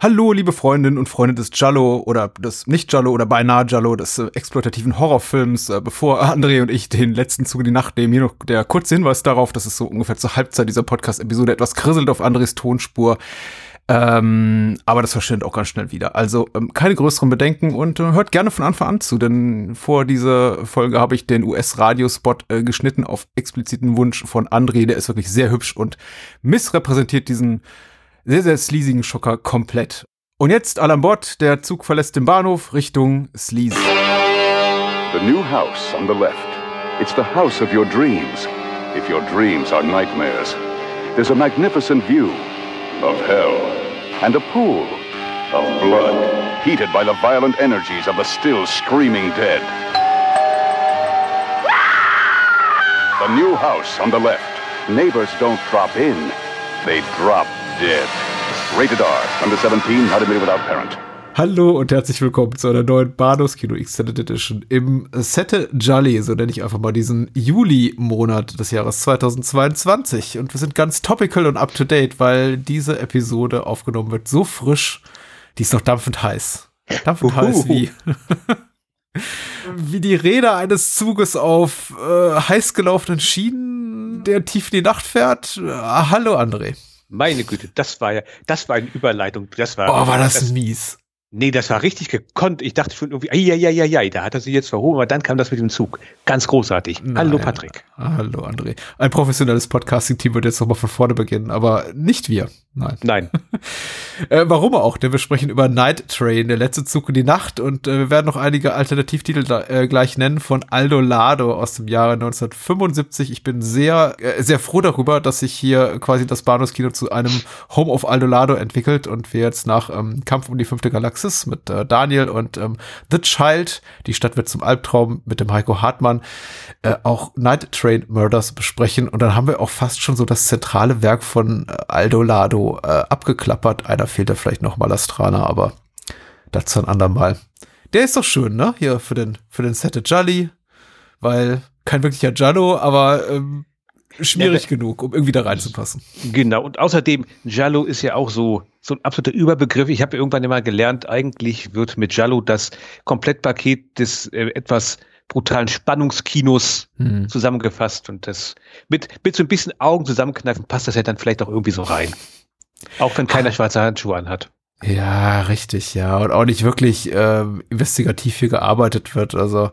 Hallo, liebe Freundinnen und Freunde des Jallo oder des Nicht-Jallo oder beinahe Jallo, des äh, exploitativen Horrorfilms. Äh, bevor André und ich den letzten Zug in die Nacht nehmen, hier noch der kurze Hinweis darauf, dass es so ungefähr zur Halbzeit dieser Podcast-Episode etwas krisselt auf Andres Tonspur. Ähm, aber das verschwindet auch ganz schnell wieder. Also ähm, keine größeren Bedenken und äh, hört gerne von Anfang an zu, denn vor dieser Folge habe ich den US-Radiospot äh, geschnitten auf expliziten Wunsch von André. Der ist wirklich sehr hübsch und missrepräsentiert diesen sehr, sehr sleasigen Schocker komplett. Und jetzt alle an Bord, der Zug verlässt den Bahnhof Richtung Sleaze. The new house on the left. It's the house of your dreams. If your dreams are nightmares. There's a magnificent view of hell and a pool of blood heated by the violent energies of the still screaming dead. The new house on the left. Neighbors don't drop in, they drop dead. Rated R, under 17, not admitted without parent. Hallo und herzlich willkommen zu einer neuen Bahnhofskino Extended Edition im Sette Jolly, so nenne ich einfach mal diesen Juli-Monat des Jahres 2022. Und wir sind ganz topical und up to date, weil diese Episode aufgenommen wird so frisch, die ist noch dampfend heiß. Dampfend Uhu. heiß wie, wie die Räder eines Zuges auf äh, heiß gelaufenen Schienen, der tief in die Nacht fährt. Äh, hallo André. Meine Güte, das war ja, das war eine Überleitung. Das war, oh, war das, das mies. Nee, das war richtig gekonnt. Ich dachte schon irgendwie, ja, ja, ja, ja, da hat er sich jetzt verhoben, aber dann kam das mit dem Zug. Ganz großartig. Nein. Hallo Patrick. Hallo André. Ein professionelles Podcasting-Team wird jetzt nochmal von vorne beginnen, aber nicht wir. Nein. Nein. äh, warum auch? Denn wir sprechen über Night Train, der letzte Zug in die Nacht und äh, wir werden noch einige Alternativtitel äh, gleich nennen von Aldo Lado aus dem Jahre 1975. Ich bin sehr, äh, sehr froh darüber, dass sich hier quasi das Bahnhofskino zu einem Home of Aldo Lado entwickelt und wir jetzt nach ähm, Kampf um die fünfte Galaxie Galaxis mit äh, Daniel und ähm, The Child, die Stadt wird zum Albtraum mit dem Heiko Hartmann, äh, auch Night Train Murders besprechen. Und dann haben wir auch fast schon so das zentrale Werk von äh, Aldo Lado äh, abgeklappert. Einer fehlt da vielleicht noch Malastrana, aber dazu ein andermal. Der ist doch schön, ne? Hier für den, für den Sette Jolly, weil kein wirklicher Giallo, aber ähm, schwierig ja, genug, um irgendwie da reinzupassen. Genau, und außerdem, Jallo ist ja auch so, so ein absoluter Überbegriff. Ich habe irgendwann immer gelernt, eigentlich wird mit Jallo das Komplettpaket des äh, etwas brutalen Spannungskinos hm. zusammengefasst und das mit, mit so ein bisschen Augen zusammenkneifen passt das ja dann vielleicht auch irgendwie so rein. Auch wenn keiner schwarze Handschuhe anhat. Ja, richtig, ja. Und auch nicht wirklich äh, investigativ hier gearbeitet wird. Also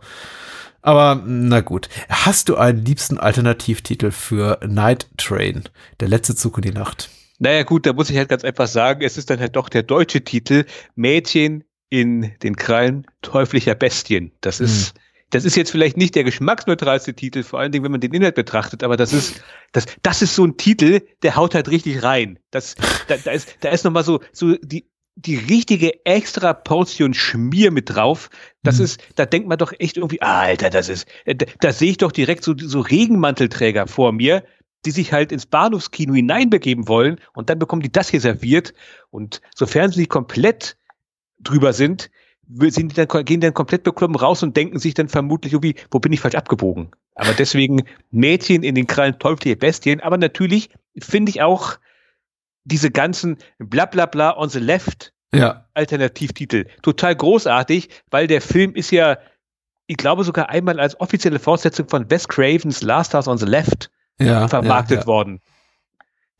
aber na gut. Hast du einen liebsten Alternativtitel für Night Train? Der letzte Zug in die Nacht. Naja gut, da muss ich halt ganz einfach sagen, es ist dann halt doch der deutsche Titel Mädchen in den Krallen teuflischer Bestien. Das ist, hm. das ist jetzt vielleicht nicht der geschmacksneutralste Titel, vor allen Dingen, wenn man den Inhalt betrachtet, aber das ist, das, das ist so ein Titel, der haut halt richtig rein. Das, da, da ist, da ist nochmal so, so die, die richtige extra Portion Schmier mit drauf. Das mhm. ist, da denkt man doch echt irgendwie, Alter, das ist, da, da sehe ich doch direkt so, so Regenmantelträger vor mir, die sich halt ins Bahnhofskino hineinbegeben wollen und dann bekommen die das hier serviert und sofern sie komplett drüber sind, sind die dann, gehen dann komplett beklommen raus und denken sich dann vermutlich irgendwie, wo bin ich falsch abgebogen? Aber deswegen Mädchen in den Krallen teuflische Bestien, aber natürlich finde ich auch, diese ganzen bla bla bla on the left ja. Alternativtitel. Total großartig, weil der Film ist ja, ich glaube sogar einmal als offizielle Fortsetzung von Wes Cravens Last House on the Left ja, vermarktet ja, worden.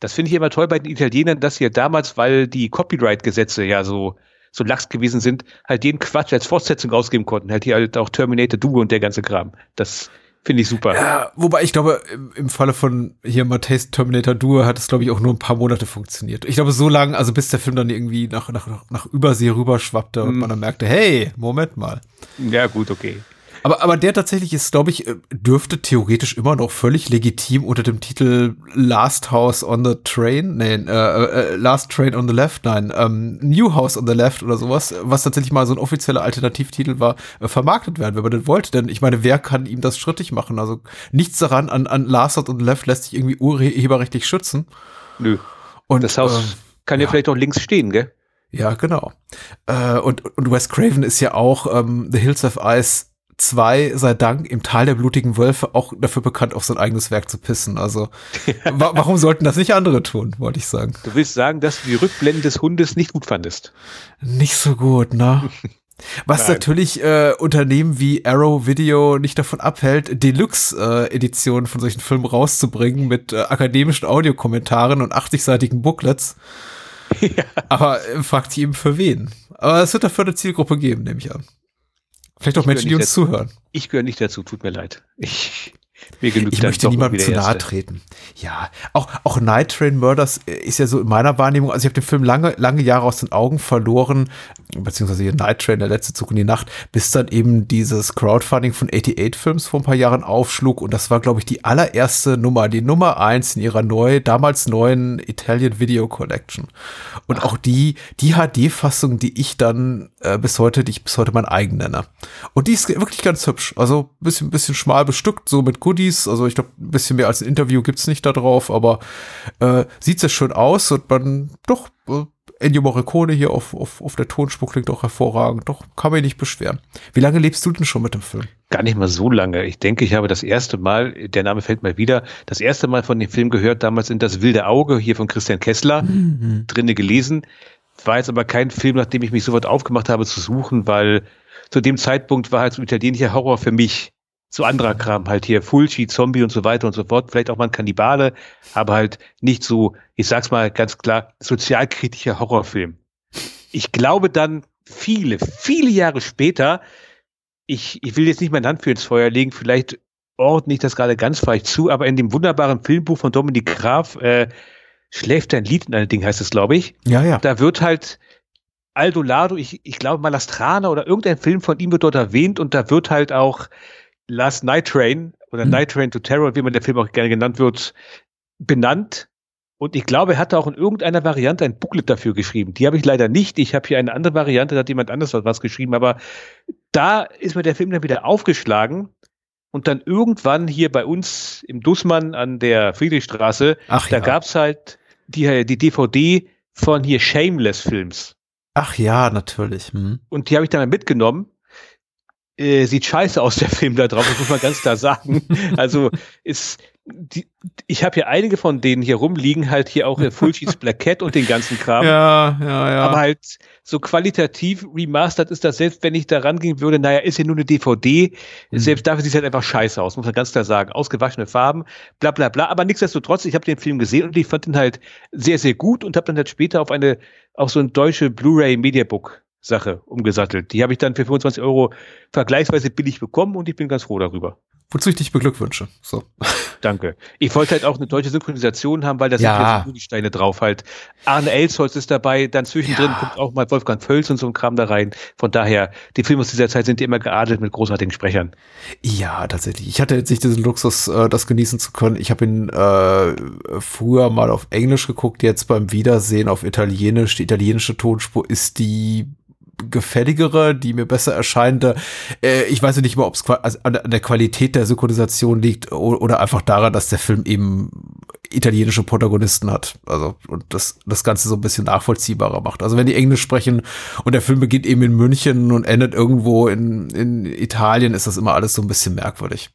Das finde ich immer toll bei den Italienern, dass sie ja damals, weil die Copyright-Gesetze ja so, so lax gewesen sind, halt jeden Quatsch als Fortsetzung rausgeben konnten. Halt hier halt auch Terminator Duo und der ganze Kram. Das Finde ich super. Ja, wobei ich glaube, im, im Falle von hier Matthäus Terminator Duo hat es, glaube ich, auch nur ein paar Monate funktioniert. Ich glaube, so lange, also bis der Film dann irgendwie nach, nach, nach Übersee rüberschwappte und hm. man dann merkte, hey, Moment mal. Ja, gut, okay. Aber, aber der tatsächlich ist, glaube ich, äh, dürfte theoretisch immer noch völlig legitim unter dem Titel Last House on the Train, nein, äh, äh, Last Train on the Left, nein, ähm, New House on the Left oder sowas, was tatsächlich mal so ein offizieller Alternativtitel war, äh, vermarktet werden, wenn man den wollte. Denn ich meine, wer kann ihm das schrittig machen? Also nichts daran an, an Last House on the Left lässt sich irgendwie urheberrechtlich schützen. Nö. Und das Haus äh, kann ja, ja vielleicht auch links stehen, gell? Ja, genau. Äh, und, und Wes Craven ist ja auch ähm, The Hills of Ice 2 sei Dank im Tal der blutigen Wölfe auch dafür bekannt, auf sein eigenes Werk zu pissen. Also wa warum sollten das nicht andere tun, wollte ich sagen. Du willst sagen, dass du die Rückblenden des Hundes nicht gut fandest? Nicht so gut, ne? Was Nein. natürlich äh, Unternehmen wie Arrow Video nicht davon abhält, Deluxe-Editionen äh, von solchen Filmen rauszubringen mit äh, akademischen Audiokommentaren und 80-seitigen Booklets. Ja. Aber äh, fragt sie eben für wen. Aber es wird dafür eine Zielgruppe geben, nehme ich an. Vielleicht auch ich Menschen, die uns dazu. zuhören. Ich gehöre nicht dazu, tut mir leid. Ich mir genügt ich möchte niemandem zu nahe treten. Ja, auch, auch Night Train Murders ist ja so in meiner Wahrnehmung, also ich habe den Film lange, lange Jahre aus den Augen verloren, beziehungsweise hier Night Train, der letzte Zug in die Nacht, bis dann eben dieses Crowdfunding von 88 Films vor ein paar Jahren aufschlug und das war, glaube ich, die allererste Nummer, die Nummer eins in ihrer neu, damals neuen Italian Video Collection. Und Ach. auch die, die HD-Fassung, die ich dann äh, bis heute, die ich bis heute mein eigen nenne. Und die ist wirklich ganz hübsch. Also bisschen, bisschen schmal bestückt, so mit Goodies. Also ich glaube, ein bisschen mehr als ein Interview gibt's nicht da drauf, aber äh, sieht sehr schön aus und man doch äh, Ennio Morricone hier auf, auf, auf der Tonspur klingt auch hervorragend. Doch, kann mich nicht beschweren. Wie lange lebst du denn schon mit dem Film? Gar nicht mal so lange. Ich denke, ich habe das erste Mal, der Name fällt mal wieder, das erste Mal von dem Film gehört, damals in Das wilde Auge hier von Christian Kessler, mhm. drinne gelesen. War jetzt aber kein Film, nachdem ich mich sofort aufgemacht habe zu suchen, weil zu dem Zeitpunkt war halt so italienischer Horror für mich so anderer Kram, halt hier Fulci, Zombie und so weiter und so fort, vielleicht auch mal ein Kannibale, aber halt nicht so, ich sag's mal ganz klar, sozialkritischer Horrorfilm. Ich glaube dann viele, viele Jahre später, ich, ich will jetzt nicht mein Hand für ins Feuer legen, vielleicht ordne ich das gerade ganz falsch zu, aber in dem wunderbaren Filmbuch von Dominik Graf, äh, Schläft dein Lied in einem Ding heißt es, glaube ich. Ja, ja. Da wird halt Aldo Lado, ich, ich glaube Malastrana oder irgendein Film von ihm wird dort erwähnt und da wird halt auch Last Night Train oder mhm. Night Train to Terror, wie man der Film auch gerne genannt wird, benannt. Und ich glaube, er hatte auch in irgendeiner Variante ein Booklet dafür geschrieben. Die habe ich leider nicht. Ich habe hier eine andere Variante, da hat jemand anders was geschrieben. Aber da ist mir der Film dann wieder aufgeschlagen. Und dann irgendwann hier bei uns im Dussmann an der Friedrichstraße, Ach, da ja. gab's halt die, die DVD von hier Shameless Films. Ach ja, natürlich. Hm. Und die habe ich dann mitgenommen äh, sieht scheiße aus, der Film da drauf, das muss man ganz klar sagen. Also ist die, ich habe hier einige von denen hier rumliegen, halt hier auch Full Sheets Black Cat und den ganzen Kram. Ja, ja, ja. Aber halt so qualitativ remastered ist das, selbst wenn ich da rangehen würde, naja, ist ja nur eine DVD, mhm. selbst dafür sieht es halt einfach scheiße aus, muss man ganz klar sagen. Ausgewaschene Farben, bla bla bla. Aber nichtsdestotrotz, ich habe den Film gesehen und ich fand ihn halt sehr, sehr gut und habe dann halt später auf eine, auf so ein deutsche Blu-ray Mediabook Sache umgesattelt. Die habe ich dann für 25 Euro vergleichsweise billig bekommen und ich bin ganz froh darüber. Wozu ich dich beglückwünsche. So. Danke. Ich wollte halt auch eine deutsche Synchronisation haben, weil da sind ja so Steine drauf halt. Arne Elsholz ist dabei, dann zwischendrin ja. kommt auch mal Wolfgang Völz und so ein Kram da rein. Von daher, die Filme aus dieser Zeit sind immer geadelt mit großartigen Sprechern. Ja, tatsächlich. Ich hatte jetzt nicht diesen Luxus, äh, das genießen zu können. Ich habe ihn äh, früher mal auf Englisch geguckt, jetzt beim Wiedersehen auf Italienisch. Die italienische Tonspur ist die gefälligere, die mir besser erscheinende. Äh, ich weiß nicht mal, ob es also an der Qualität der Synchronisation liegt oder einfach daran, dass der Film eben italienische Protagonisten hat. Also und das, das Ganze so ein bisschen nachvollziehbarer macht. Also wenn die Englisch sprechen und der Film beginnt eben in München und endet irgendwo in, in Italien, ist das immer alles so ein bisschen merkwürdig.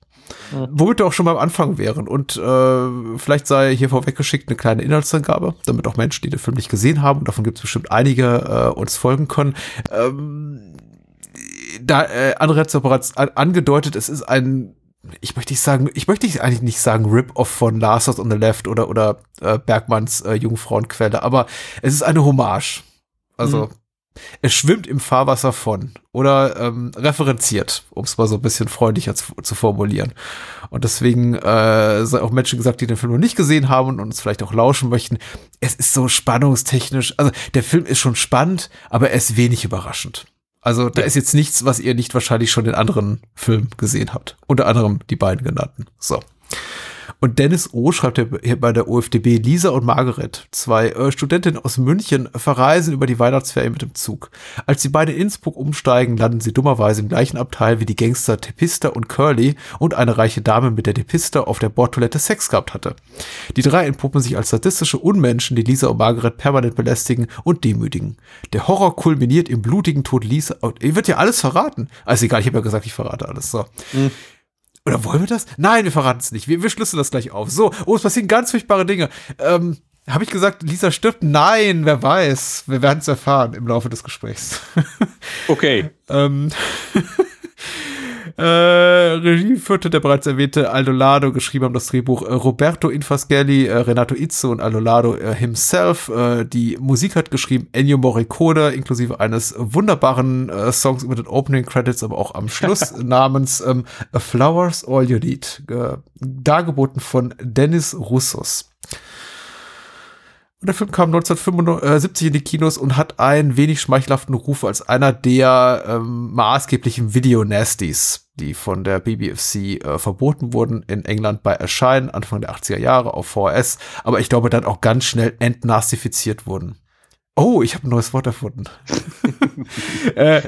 Mhm. Womit wir auch schon beim Anfang wären. Und äh, vielleicht sei hier vorweggeschickt eine kleine Inhaltsangabe, damit auch Menschen, die den Film nicht gesehen haben, und davon gibt es bestimmt einige, äh, uns folgen können. Ähm, da äh, andere hat bereits angedeutet, es ist ein ich möchte nicht sagen, ich möchte eigentlich nicht sagen Rip-Off von Last on the Left oder, oder äh, Bergmanns äh, Jungfrauenquelle, aber es ist eine Hommage. Also, mhm. Es schwimmt im Fahrwasser von oder ähm, referenziert, um es mal so ein bisschen freundlicher zu, zu formulieren. Und deswegen äh, sei auch Menschen gesagt, die den Film noch nicht gesehen haben und uns vielleicht auch lauschen möchten. Es ist so spannungstechnisch, also der Film ist schon spannend, aber er ist wenig überraschend. Also da ja. ist jetzt nichts, was ihr nicht wahrscheinlich schon in anderen Filmen gesehen habt. Unter anderem die beiden genannten. So. Und Dennis O. schreibt hier bei der OFDB, Lisa und Margaret, zwei äh, Studentinnen aus München, verreisen über die Weihnachtsferien mit dem Zug. Als sie beide in Innsbruck umsteigen, landen sie dummerweise im gleichen Abteil wie die Gangster Tepista und Curly und eine reiche Dame, mit der Tepista auf der Bordtoilette Sex gehabt hatte. Die drei entpuppen sich als sadistische Unmenschen, die Lisa und Margaret permanent belästigen und demütigen. Der Horror kulminiert im blutigen Tod Lisa. Ihr wird ja alles verraten. Also egal, ich habe ja gesagt, ich verrate alles. So. Mhm. Oder wollen wir das? Nein, wir verraten es nicht. Wir, wir schlüsseln das gleich auf. So, oh, es passieren ganz furchtbare Dinge. Ähm, habe ich gesagt, Lisa stirbt? Nein, wer weiß. Wir werden es erfahren im Laufe des Gesprächs. Okay. ähm, äh, Regie führte der bereits erwähnte Aldo Lado, geschrieben haben das Drehbuch äh, Roberto Infaschelli, äh, Renato Izzo und Aldo Lado äh, himself. Äh, die Musik hat geschrieben Ennio Morricone, inklusive eines wunderbaren äh, Songs über den Opening Credits, aber auch am Schluss namens ähm, A Flowers All You Need, dargeboten von Dennis Russos. Und der Film kam 1975 in die Kinos und hat einen wenig schmeichelhaften Ruf als einer der ähm, maßgeblichen Video-Nasties, die von der BBFC äh, verboten wurden in England bei Erscheinen Anfang der 80er Jahre auf VHS, aber ich glaube dann auch ganz schnell entnastifiziert wurden. Oh, ich habe ein neues Wort erfunden. äh,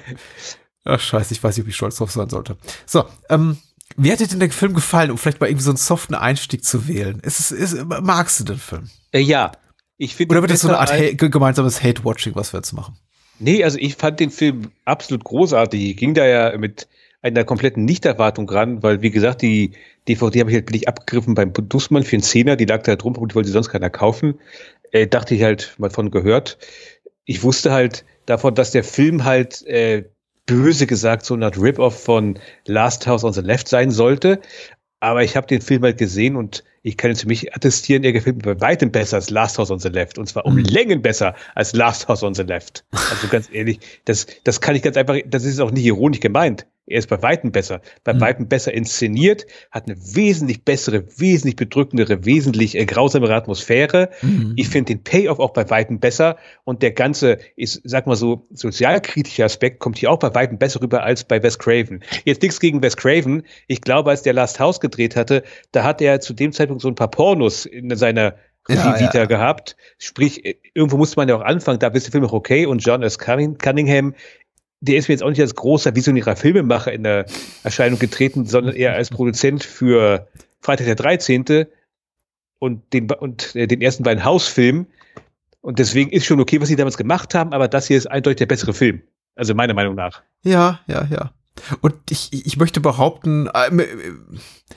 ach scheiße, ich weiß nicht, ob ich stolz drauf sein sollte. So, ähm, wie hat dir denn der Film gefallen, um vielleicht mal irgendwie so einen soften Einstieg zu wählen? Ist ist, magst du den Film? Äh, ja, ich Oder wird das so eine Art ha gemeinsames Hate-Watching, was wir jetzt machen? Nee, also ich fand den Film absolut großartig. Ich ging da ja mit einer kompletten Nichterwartung ran, weil wie gesagt, die DVD habe ich halt billig abgegriffen beim Dussmann für einen Zehner, die lag da drum und die wollte sonst keiner kaufen. Äh, dachte ich halt mal von gehört. Ich wusste halt davon, dass der Film halt äh, böse gesagt so eine Art Rip-Off von Last House on the Left sein sollte. Aber ich habe den Film halt gesehen und ich kann jetzt für mich attestieren, er gefällt mir bei weitem besser als Last House on the Left. Und zwar um mhm. Längen besser als Last House on the Left. Also ganz ehrlich, das, das kann ich ganz einfach, das ist auch nicht ironisch gemeint. Er ist bei Weitem besser, bei mhm. Weitem besser inszeniert, hat eine wesentlich bessere, wesentlich bedrückendere, wesentlich äh, grausamere Atmosphäre. Mhm. Ich finde den Payoff auch bei Weitem besser und der ganze, ist, sag mal so, sozialkritische Aspekt kommt hier auch bei Weitem besser rüber als bei Wes Craven. Jetzt nichts gegen Wes Craven. Ich glaube, als der Last House gedreht hatte, da hat er zu dem Zeitpunkt so ein paar Pornos in seiner ja, Vita ja. gehabt. Sprich, äh, irgendwo musste man ja auch anfangen, da ist der Film auch okay und John S. Cunningham der ist mir jetzt auch nicht als großer visionärer Filmemacher in der Erscheinung getreten, sondern eher als Produzent für Freitag der 13. und den, und äh, den ersten beiden Hausfilmen. Und deswegen ist schon okay, was sie damals gemacht haben, aber das hier ist eindeutig der bessere Film. Also meiner Meinung nach. Ja, ja, ja. Und ich, ich möchte behaupten, äh,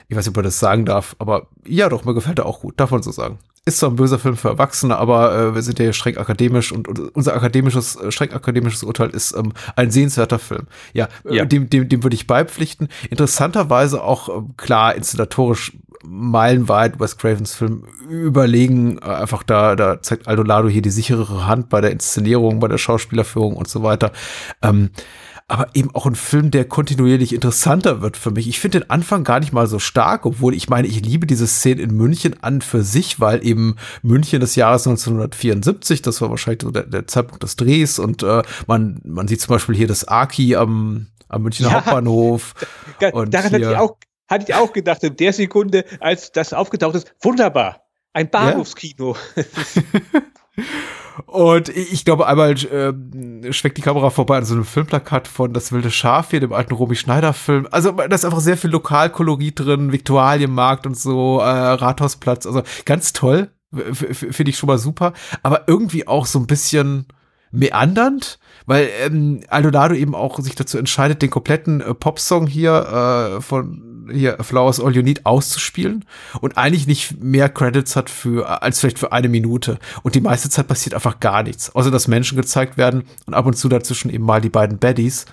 ich weiß nicht, ob man das sagen darf, aber ja, doch, mir gefällt er auch gut, man so sagen ist zwar ein böser Film für Erwachsene, aber äh, wir sind ja streng akademisch und, und unser akademisches, äh, streng akademisches Urteil ist ähm, ein sehenswerter Film. Ja, äh, ja. dem, dem, dem würde ich beipflichten. Interessanterweise auch äh, klar inszenatorisch meilenweit Wes Cravens Film überlegen. Äh, einfach da, da zeigt Aldo Lado hier die sicherere Hand bei der Inszenierung, bei der Schauspielerführung und so weiter. Ähm, aber eben auch ein Film, der kontinuierlich interessanter wird für mich. Ich finde den Anfang gar nicht mal so stark, obwohl ich meine, ich liebe diese Szene in München an für sich, weil eben München des Jahres 1974, das war wahrscheinlich so der, der Zeitpunkt des Drehs und äh, man, man sieht zum Beispiel hier das Aki am, am Münchner ja, Hauptbahnhof. Da, und daran hatte ich, auch, hatte ich auch gedacht, in der Sekunde, als das aufgetaucht ist, wunderbar. Ein Bahnhofskino. Ja. Und ich glaube, einmal äh, schweckt die Kamera vorbei an so einem Filmplakat von Das wilde Schaf hier, dem alten Romy Schneider-Film. Also da ist einfach sehr viel Lokalkolorit drin, Viktualienmarkt und so, äh, Rathausplatz. Also ganz toll, finde ich schon mal super. Aber irgendwie auch so ein bisschen meandernd, weil ähm, Aldonado eben auch sich dazu entscheidet, den kompletten äh, Popsong hier äh, von hier Flowers All You Need auszuspielen und eigentlich nicht mehr Credits hat für als vielleicht für eine Minute und die meiste Zeit passiert einfach gar nichts, außer dass Menschen gezeigt werden und ab und zu dazwischen eben mal die beiden Baddies,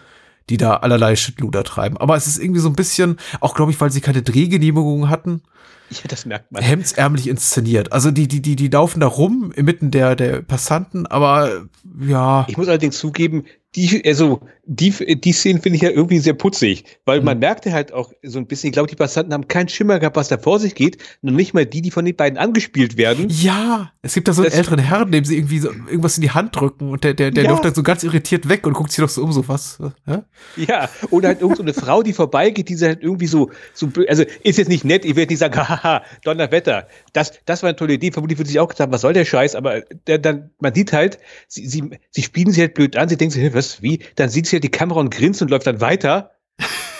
die da allerlei Shitluder treiben. Aber es ist irgendwie so ein bisschen, auch glaube ich, weil sie keine Drehgenehmigung hatten. Ja, das merkt man. Hemdsärmlich inszeniert. Also die, die, die, die laufen da rum inmitten der, der Passanten, aber ja. Ich muss allerdings zugeben, die, also, die, die Szenen finde ich ja irgendwie sehr putzig, weil mhm. man merkte halt auch so ein bisschen, ich glaube, die Passanten haben keinen Schimmer gehabt, was da vor sich geht, noch nicht mal die, die von den beiden angespielt werden. Ja, es gibt da so einen das, älteren Herrn, dem sie irgendwie so irgendwas in die Hand drücken und der, der, der ja. läuft dann so ganz irritiert weg und guckt sich doch so um, so was. Ja, ja oder halt irgend so eine Frau, die vorbeigeht, die halt irgendwie so, so, also ist jetzt nicht nett, ich werde nicht sagen, haha, Donnerwetter. Das, das war eine tolle Idee. Vermutlich würde sich auch gesagt, was soll der Scheiß? Aber der, dann, man sieht halt, sie, sie, sie spielen sie halt blöd an, sie denken sich, was, wie? Dann sieht sie halt die Kamera und grinst und läuft dann weiter.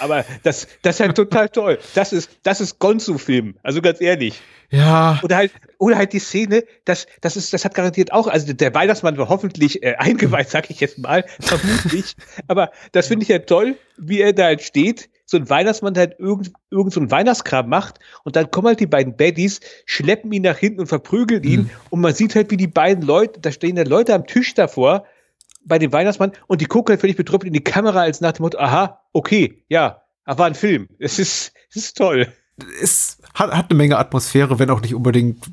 Aber das, das ist halt total toll. Das ist, das ist Gonzo-Film. Also ganz ehrlich. Ja. Oder halt, oder halt die Szene, das, das ist, das hat garantiert auch, also der Weihnachtsmann war hoffentlich äh, eingeweiht, sag ich jetzt mal, vermutlich. Aber das finde ich ja toll, wie er da halt steht, so ein Weihnachtsmann, der halt irgend, irgend so ein Weihnachtskram macht und dann kommen halt die beiden Baddies, schleppen ihn nach hinten und verprügeln ihn mhm. und man sieht halt, wie die beiden Leute, da stehen da Leute am Tisch davor, bei dem Weihnachtsmann und die gucken halt völlig betrüppelt in die Kamera als nach dem Motto, aha, okay, ja, war ein Film. Es ist, es ist toll. Es hat, hat eine Menge Atmosphäre, wenn auch nicht unbedingt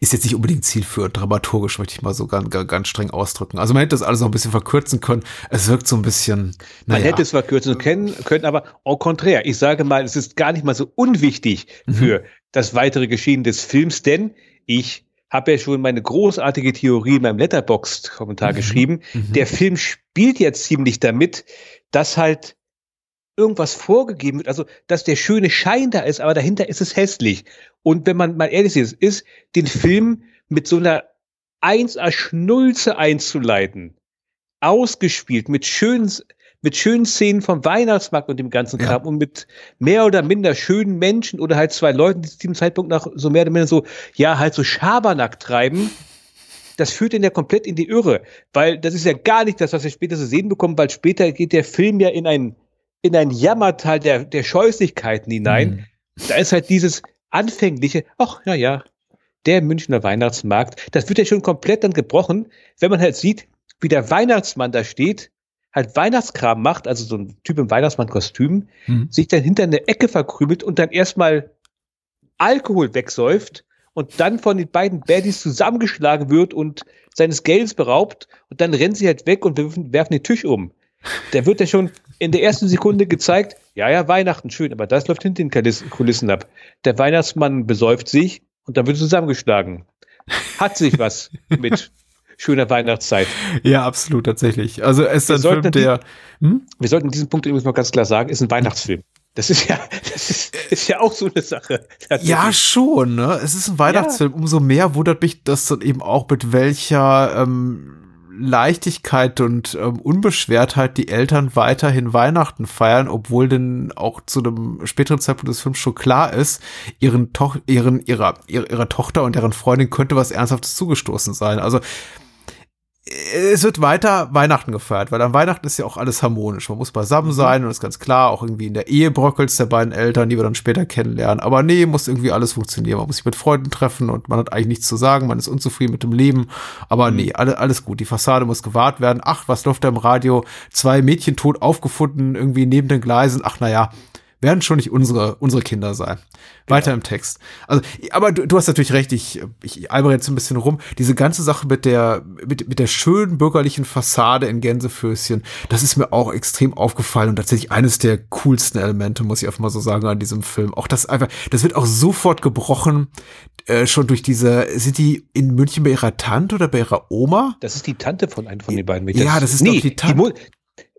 ist jetzt nicht unbedingt zielführend, dramaturgisch, möchte ich mal so ganz, ganz streng ausdrücken. Also man hätte das alles noch ein bisschen verkürzen können. Es wirkt so ein bisschen. Man hätte es verkürzen können, können, aber au contraire. Ich sage mal, es ist gar nicht mal so unwichtig mhm. für das weitere Geschehen des Films, denn ich habe ja schon meine großartige Theorie in meinem Letterboxd-Kommentar mhm. geschrieben. Mhm. Der Film spielt jetzt ziemlich damit, dass halt irgendwas vorgegeben wird, also dass der schöne Schein da ist, aber dahinter ist es hässlich. Und wenn man mal ehrlich ist, ist den Film mit so einer 1A Schnulze einzuleiten, ausgespielt, mit schönen, mit schönen Szenen vom Weihnachtsmarkt und dem ganzen Kram ja. und mit mehr oder minder schönen Menschen oder halt zwei Leuten, die zu diesem Zeitpunkt noch so mehr oder minder so, ja, halt so Schabernack treiben, das führt ihn ja komplett in die Irre, weil das ist ja gar nicht das, was wir später zu sehen bekommen, weil später geht der Film ja in ein, in ein Jammertal der, der Scheußlichkeiten hinein. Mhm. Da ist halt dieses anfängliche, ach, ja, ja, der Münchner Weihnachtsmarkt, das wird ja schon komplett dann gebrochen, wenn man halt sieht, wie der Weihnachtsmann da steht halt Weihnachtskram macht, also so ein Typ im Weihnachtsmann-Kostüm, mhm. sich dann hinter eine Ecke verkrümelt und dann erstmal Alkohol wegsäuft und dann von den beiden Baddies zusammengeschlagen wird und seines Geldes beraubt und dann rennen sie halt weg und werfen, werfen den Tisch um. Der wird ja schon in der ersten Sekunde gezeigt, ja, ja, Weihnachten, schön, aber das läuft hinter den Kulissen ab. Der Weihnachtsmann besäuft sich und dann wird zusammengeschlagen. Hat sich was mit schöner Weihnachtszeit. Ja, absolut, tatsächlich. Also es ist ein Film, der. Hm? Wir sollten diesen Punkt übrigens mal ganz klar sagen, ist ein Weihnachtsfilm. Das ist ja, das ist, ist ja auch so eine Sache. Ja, schon, ne? Es ist ein Weihnachtsfilm. Ja. Umso mehr wundert mich das dann eben auch, mit welcher ähm, Leichtigkeit und ähm, Unbeschwertheit die Eltern weiterhin Weihnachten feiern, obwohl denn auch zu einem späteren Zeitpunkt des Films schon klar ist, ihren, Toch ihren ihrer, ihrer, ihrer Tochter und deren Freundin könnte was Ernsthaftes zugestoßen sein. Also es wird weiter Weihnachten gefeiert, weil an Weihnachten ist ja auch alles harmonisch. Man muss beisammen mhm. sein und ist ganz klar, auch irgendwie in der Ehe bröckelt der beiden Eltern, die wir dann später kennenlernen. Aber nee, muss irgendwie alles funktionieren. Man muss sich mit Freunden treffen und man hat eigentlich nichts zu sagen, man ist unzufrieden mit dem Leben. Aber mhm. nee, alle, alles gut. Die Fassade muss gewahrt werden. Ach, was läuft da im Radio? Zwei Mädchen tot aufgefunden, irgendwie neben den Gleisen. Ach, naja, werden schon nicht unsere, unsere Kinder sein. Weiter ja. im Text. Also, aber du, du hast natürlich recht, ich, ich albere jetzt ein bisschen rum. Diese ganze Sache mit der, mit, mit der schönen bürgerlichen Fassade in Gänsefüßchen, das ist mir auch extrem aufgefallen und tatsächlich eines der coolsten Elemente, muss ich einfach mal so sagen, an diesem Film. Auch das einfach, das wird auch sofort gebrochen, äh, schon durch diese, sind die in München bei ihrer Tante oder bei ihrer Oma? Das ist die Tante von einem von den beiden. Ja, das ist nee, die Tante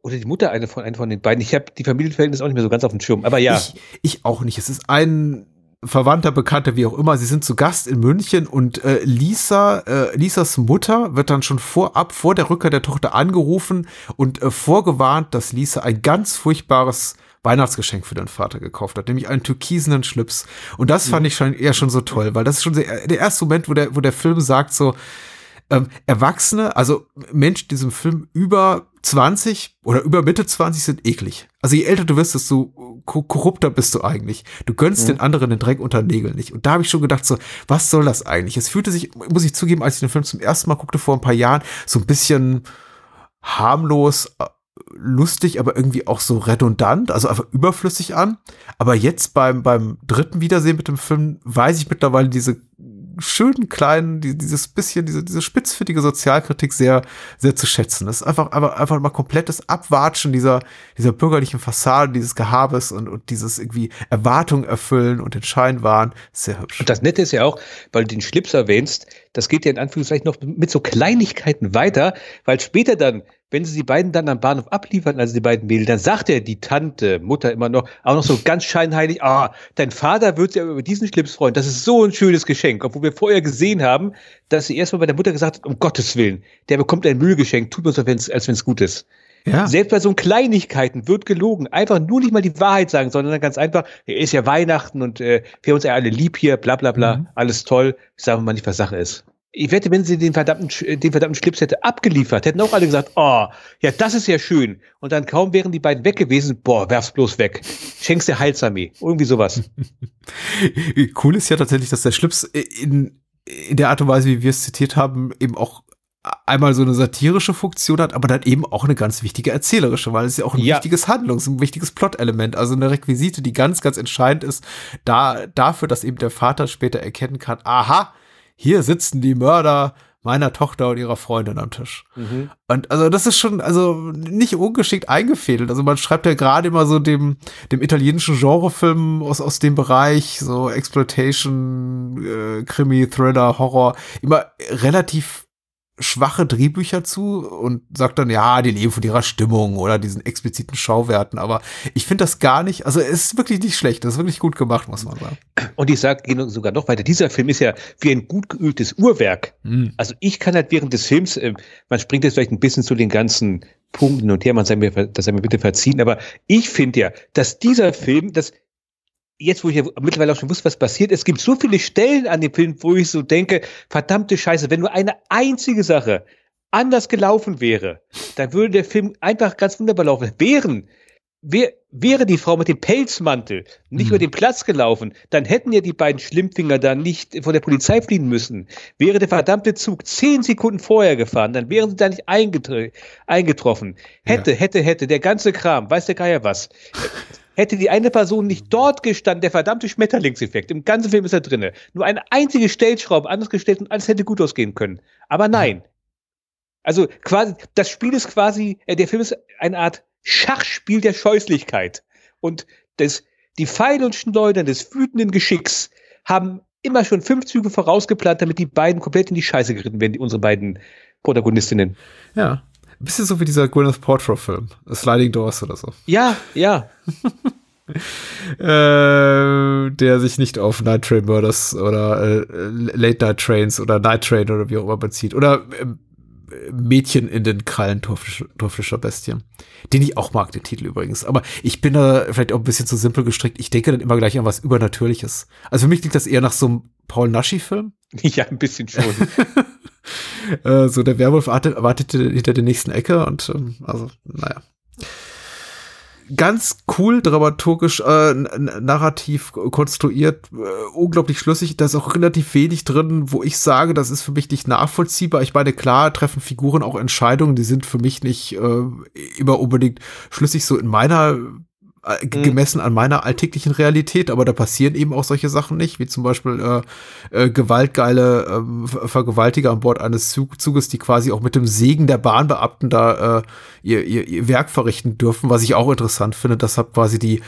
oder die Mutter eine von, eine von den beiden. Ich habe die Familienverhältnisse auch nicht mehr so ganz auf dem Schirm, aber ja. Ich, ich auch nicht. Es ist ein Verwandter, Bekannter, wie auch immer. Sie sind zu Gast in München und äh, Lisa, äh, Lisas Mutter wird dann schon vorab, vor der Rückkehr der Tochter angerufen und äh, vorgewarnt, dass Lisa ein ganz furchtbares Weihnachtsgeschenk für den Vater gekauft hat, nämlich einen türkisenen Schlips. Und das fand ich schon eher schon so toll, weil das ist schon der, der erste Moment, wo der, wo der Film sagt so, ähm, Erwachsene, also Menschen in diesem Film über 20 oder über Mitte 20 sind eklig. Also je älter du wirst, desto korrupter bist du eigentlich. Du gönnst mhm. den anderen den Dreck unter den Nägeln nicht. Und da habe ich schon gedacht, so, was soll das eigentlich? Es fühlte sich, muss ich zugeben, als ich den Film zum ersten Mal guckte vor ein paar Jahren, so ein bisschen harmlos, äh, lustig, aber irgendwie auch so redundant, also einfach überflüssig an. Aber jetzt beim, beim dritten Wiedersehen mit dem Film weiß ich mittlerweile diese schönen kleinen, die, dieses bisschen, diese, diese spitzfindige Sozialkritik sehr, sehr zu schätzen. Das ist einfach, einfach, einfach mal komplettes Abwatschen dieser, dieser bürgerlichen Fassade, dieses Gehabes und, und dieses irgendwie Erwartungen erfüllen und den Schein wahren. Sehr hübsch. Und das Nette ist ja auch, weil du den Schlips erwähnst, das geht ja in Anführungszeichen noch mit so Kleinigkeiten weiter, weil später dann, wenn sie die beiden dann am Bahnhof abliefern, also die beiden Mädels, dann sagt er die Tante, Mutter immer noch, auch noch so ganz scheinheilig, ah, dein Vater wird sich aber über diesen Schlips freuen, das ist so ein schönes Geschenk, obwohl wir vorher gesehen haben, dass sie erstmal bei der Mutter gesagt hat, um Gottes Willen, der bekommt ein Müllgeschenk, tut mir so, als wenn es gut ist. Ja. Selbst bei so Kleinigkeiten wird gelogen. Einfach nur nicht mal die Wahrheit sagen, sondern ganz einfach, es ist ja Weihnachten und äh, wir haben uns ja alle lieb hier, bla bla bla, mhm. alles toll. Sagen wir mal nicht, was Sache ist. Ich wette, wenn sie den verdammten, den verdammten Schlips hätte abgeliefert, hätten auch alle gesagt, oh, ja, das ist ja schön. Und dann kaum wären die beiden weg gewesen, boah, werf's bloß weg. Schenk's der Heilsarmee. Irgendwie sowas. cool ist ja tatsächlich, dass der Schlips in, in der Art und Weise, wie wir es zitiert haben, eben auch einmal so eine satirische Funktion hat, aber dann eben auch eine ganz wichtige erzählerische, weil es ja auch ein ja. wichtiges Handlungs-, ein wichtiges Plot-Element, also eine Requisite, die ganz, ganz entscheidend ist, da, dafür, dass eben der Vater später erkennen kann, aha, hier sitzen die Mörder meiner Tochter und ihrer Freundin am Tisch. Mhm. Und also das ist schon, also nicht ungeschickt eingefädelt. Also man schreibt ja gerade immer so dem, dem italienischen Genrefilm aus, aus dem Bereich, so Exploitation, äh, Krimi, Thriller, Horror, immer relativ schwache Drehbücher zu und sagt dann, ja, die leben von ihrer Stimmung oder diesen expliziten Schauwerten. Aber ich finde das gar nicht, also es ist wirklich nicht schlecht, das ist wirklich gut gemacht, muss man sagen. Und ich sage sogar noch weiter, dieser Film ist ja wie ein gut geöltes Uhrwerk. Mhm. Also ich kann halt während des Films, äh, man springt jetzt vielleicht ein bisschen zu den ganzen Punkten und her, man sei mir, das sei mir bitte verziehen, aber ich finde ja, dass dieser Film, das jetzt, wo ich ja mittlerweile auch schon wusste, was passiert, es gibt so viele Stellen an dem Film, wo ich so denke, verdammte Scheiße, wenn nur eine einzige Sache anders gelaufen wäre, dann würde der Film einfach ganz wunderbar laufen. Wären, wär, wäre die Frau mit dem Pelzmantel nicht mhm. über den Platz gelaufen, dann hätten ja die beiden Schlimmfinger da nicht von der Polizei fliehen müssen. Wäre der verdammte Zug zehn Sekunden vorher gefahren, dann wären sie da nicht eingetroffen. Hätte, ja. hätte, hätte, der ganze Kram, weiß der Geier was. Hätte die eine Person nicht dort gestanden, der verdammte Schmetterlingseffekt, im ganzen Film ist er drinne. Nur eine einzige Stellschraube anders gestellt und alles hätte gut ausgehen können. Aber nein. Also quasi, das Spiel ist quasi, äh, der Film ist eine Art Schachspiel der Scheußlichkeit. Und das, die Pfeile und Schleudern des wütenden Geschicks haben immer schon fünf Züge vorausgeplant, damit die beiden komplett in die Scheiße geritten werden, unsere beiden Protagonistinnen. Ja. Ein bisschen so wie dieser Gwyneth Paltrow-Film, Sliding Doors oder so. Ja, ja. äh, der sich nicht auf Night Train Murders oder äh, Late Night Trains oder Night Train oder wie auch immer bezieht. Oder äh, Mädchen in den Krallen torfischer Bestien. Den ich auch mag, den Titel übrigens. Aber ich bin da vielleicht auch ein bisschen zu simpel gestrickt. Ich denke dann immer gleich an was Übernatürliches. Also für mich klingt das eher nach so einem Paul Naschi-Film. Ja, ein bisschen schon. äh, so der Werwolf wartete hinter der nächsten Ecke und ähm, also, naja. Ganz cool, dramaturgisch, äh, narrativ konstruiert, äh, unglaublich schlüssig. Da ist auch relativ wenig drin, wo ich sage, das ist für mich nicht nachvollziehbar. Ich meine, klar treffen Figuren auch Entscheidungen, die sind für mich nicht äh, immer unbedingt schlüssig so in meiner äh, mhm. gemessen an meiner alltäglichen Realität, aber da passieren eben auch solche Sachen nicht, wie zum Beispiel äh, äh, gewaltgeile äh, Vergewaltiger an Bord eines Zug Zuges, die quasi auch mit dem Segen der Bahnbeamten da äh, ihr, ihr, ihr Werk verrichten dürfen, was ich auch interessant finde. Das hat quasi die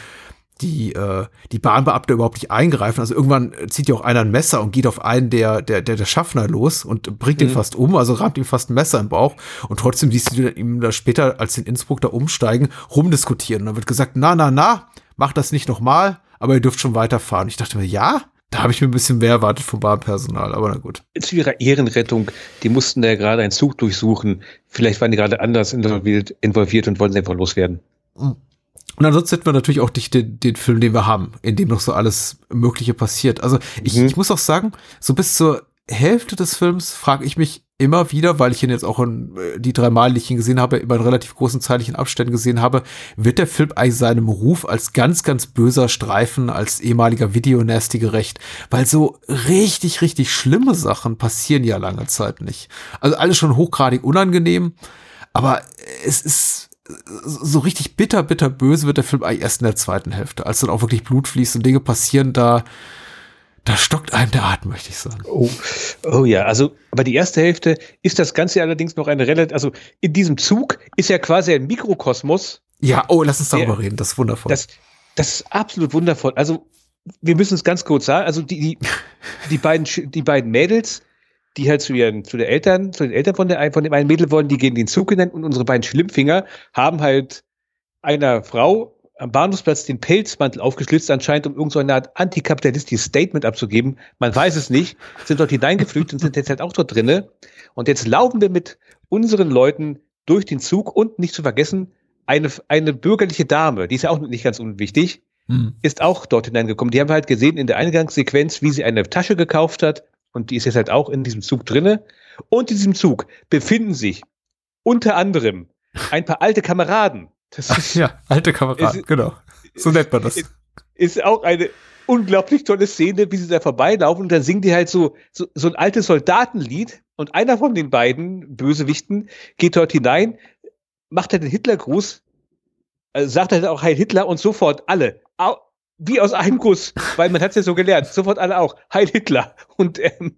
die, äh, die Bahnbeamte überhaupt nicht eingreifen. Also irgendwann zieht ja auch einer ein Messer und geht auf einen der, der, der, der Schaffner los und bringt mhm. ihn fast um, also rammt ihm fast ein Messer im Bauch. Und trotzdem siehst du ihm da später, als in Innsbruck da umsteigen, rumdiskutieren. Und dann wird gesagt, na, na, na, mach das nicht nochmal, aber ihr dürft schon weiterfahren. Ich dachte mir, ja, da habe ich mir ein bisschen mehr erwartet vom Bahnpersonal, aber na gut. Zu ihrer Ehrenrettung, die mussten da ja gerade einen Zug durchsuchen. Vielleicht waren die gerade anders involviert, involviert und wollten einfach loswerden. Mhm. Und ansonsten hätten wir natürlich auch nicht den, den Film, den wir haben, in dem noch so alles Mögliche passiert. Also ich, mhm. ich muss auch sagen, so bis zur Hälfte des Films frage ich mich immer wieder, weil ich ihn jetzt auch in, äh, die drei Mal, die ich ihn gesehen habe, über einen relativ großen zeitlichen Abständen gesehen habe, wird der Film eigentlich seinem Ruf als ganz, ganz böser Streifen, als ehemaliger Videonasty gerecht, weil so richtig, richtig schlimme Sachen passieren ja lange Zeit nicht. Also alles schon hochgradig unangenehm, aber es ist so richtig bitter, bitter böse wird der Film eigentlich erst in der zweiten Hälfte, als dann auch wirklich Blut fließt und Dinge passieren, da, da stockt einem der Atem, möchte ich sagen. Oh, oh ja, also, aber die erste Hälfte ist das Ganze allerdings noch eine relativ, also in diesem Zug ist ja quasi ein Mikrokosmos. Ja, oh, lass uns darüber der, reden, das ist wundervoll. Das, das ist absolut wundervoll. Also, wir müssen es ganz kurz sagen, also die, die, die beiden, die beiden Mädels, die halt zu ihren, zu den Eltern, zu den Eltern von, der, von dem einen Mädel wollen, die gehen den Zug hinein und unsere beiden Schlimmfinger haben halt einer Frau am Bahnhofsplatz den Pelzmantel aufgeschlitzt, anscheinend um irgendeine Art antikapitalistisches Statement abzugeben. Man weiß es nicht, sind dort hineingeflügt und sind jetzt halt auch dort drinne. Und jetzt laufen wir mit unseren Leuten durch den Zug und nicht zu vergessen, eine, eine bürgerliche Dame, die ist ja auch nicht ganz unwichtig, hm. ist auch dort hineingekommen. Die haben wir halt gesehen in der Eingangssequenz, wie sie eine Tasche gekauft hat und die ist jetzt halt auch in diesem Zug drinne. Und in diesem Zug befinden sich unter anderem ein paar alte Kameraden. Das Ach, ist, ja, alte Kameraden, ist, genau. So nennt man das. Ist, auch eine unglaublich tolle Szene, wie sie da vorbeilaufen und dann singen die halt so, so, so ein altes Soldatenlied und einer von den beiden Bösewichten geht dort hinein, macht halt den Hitlergruß, also sagt halt auch Heil Hitler und sofort alle, wie aus einem Guss, weil man hat es ja so gelernt, sofort alle auch, Heil Hitler und ähm,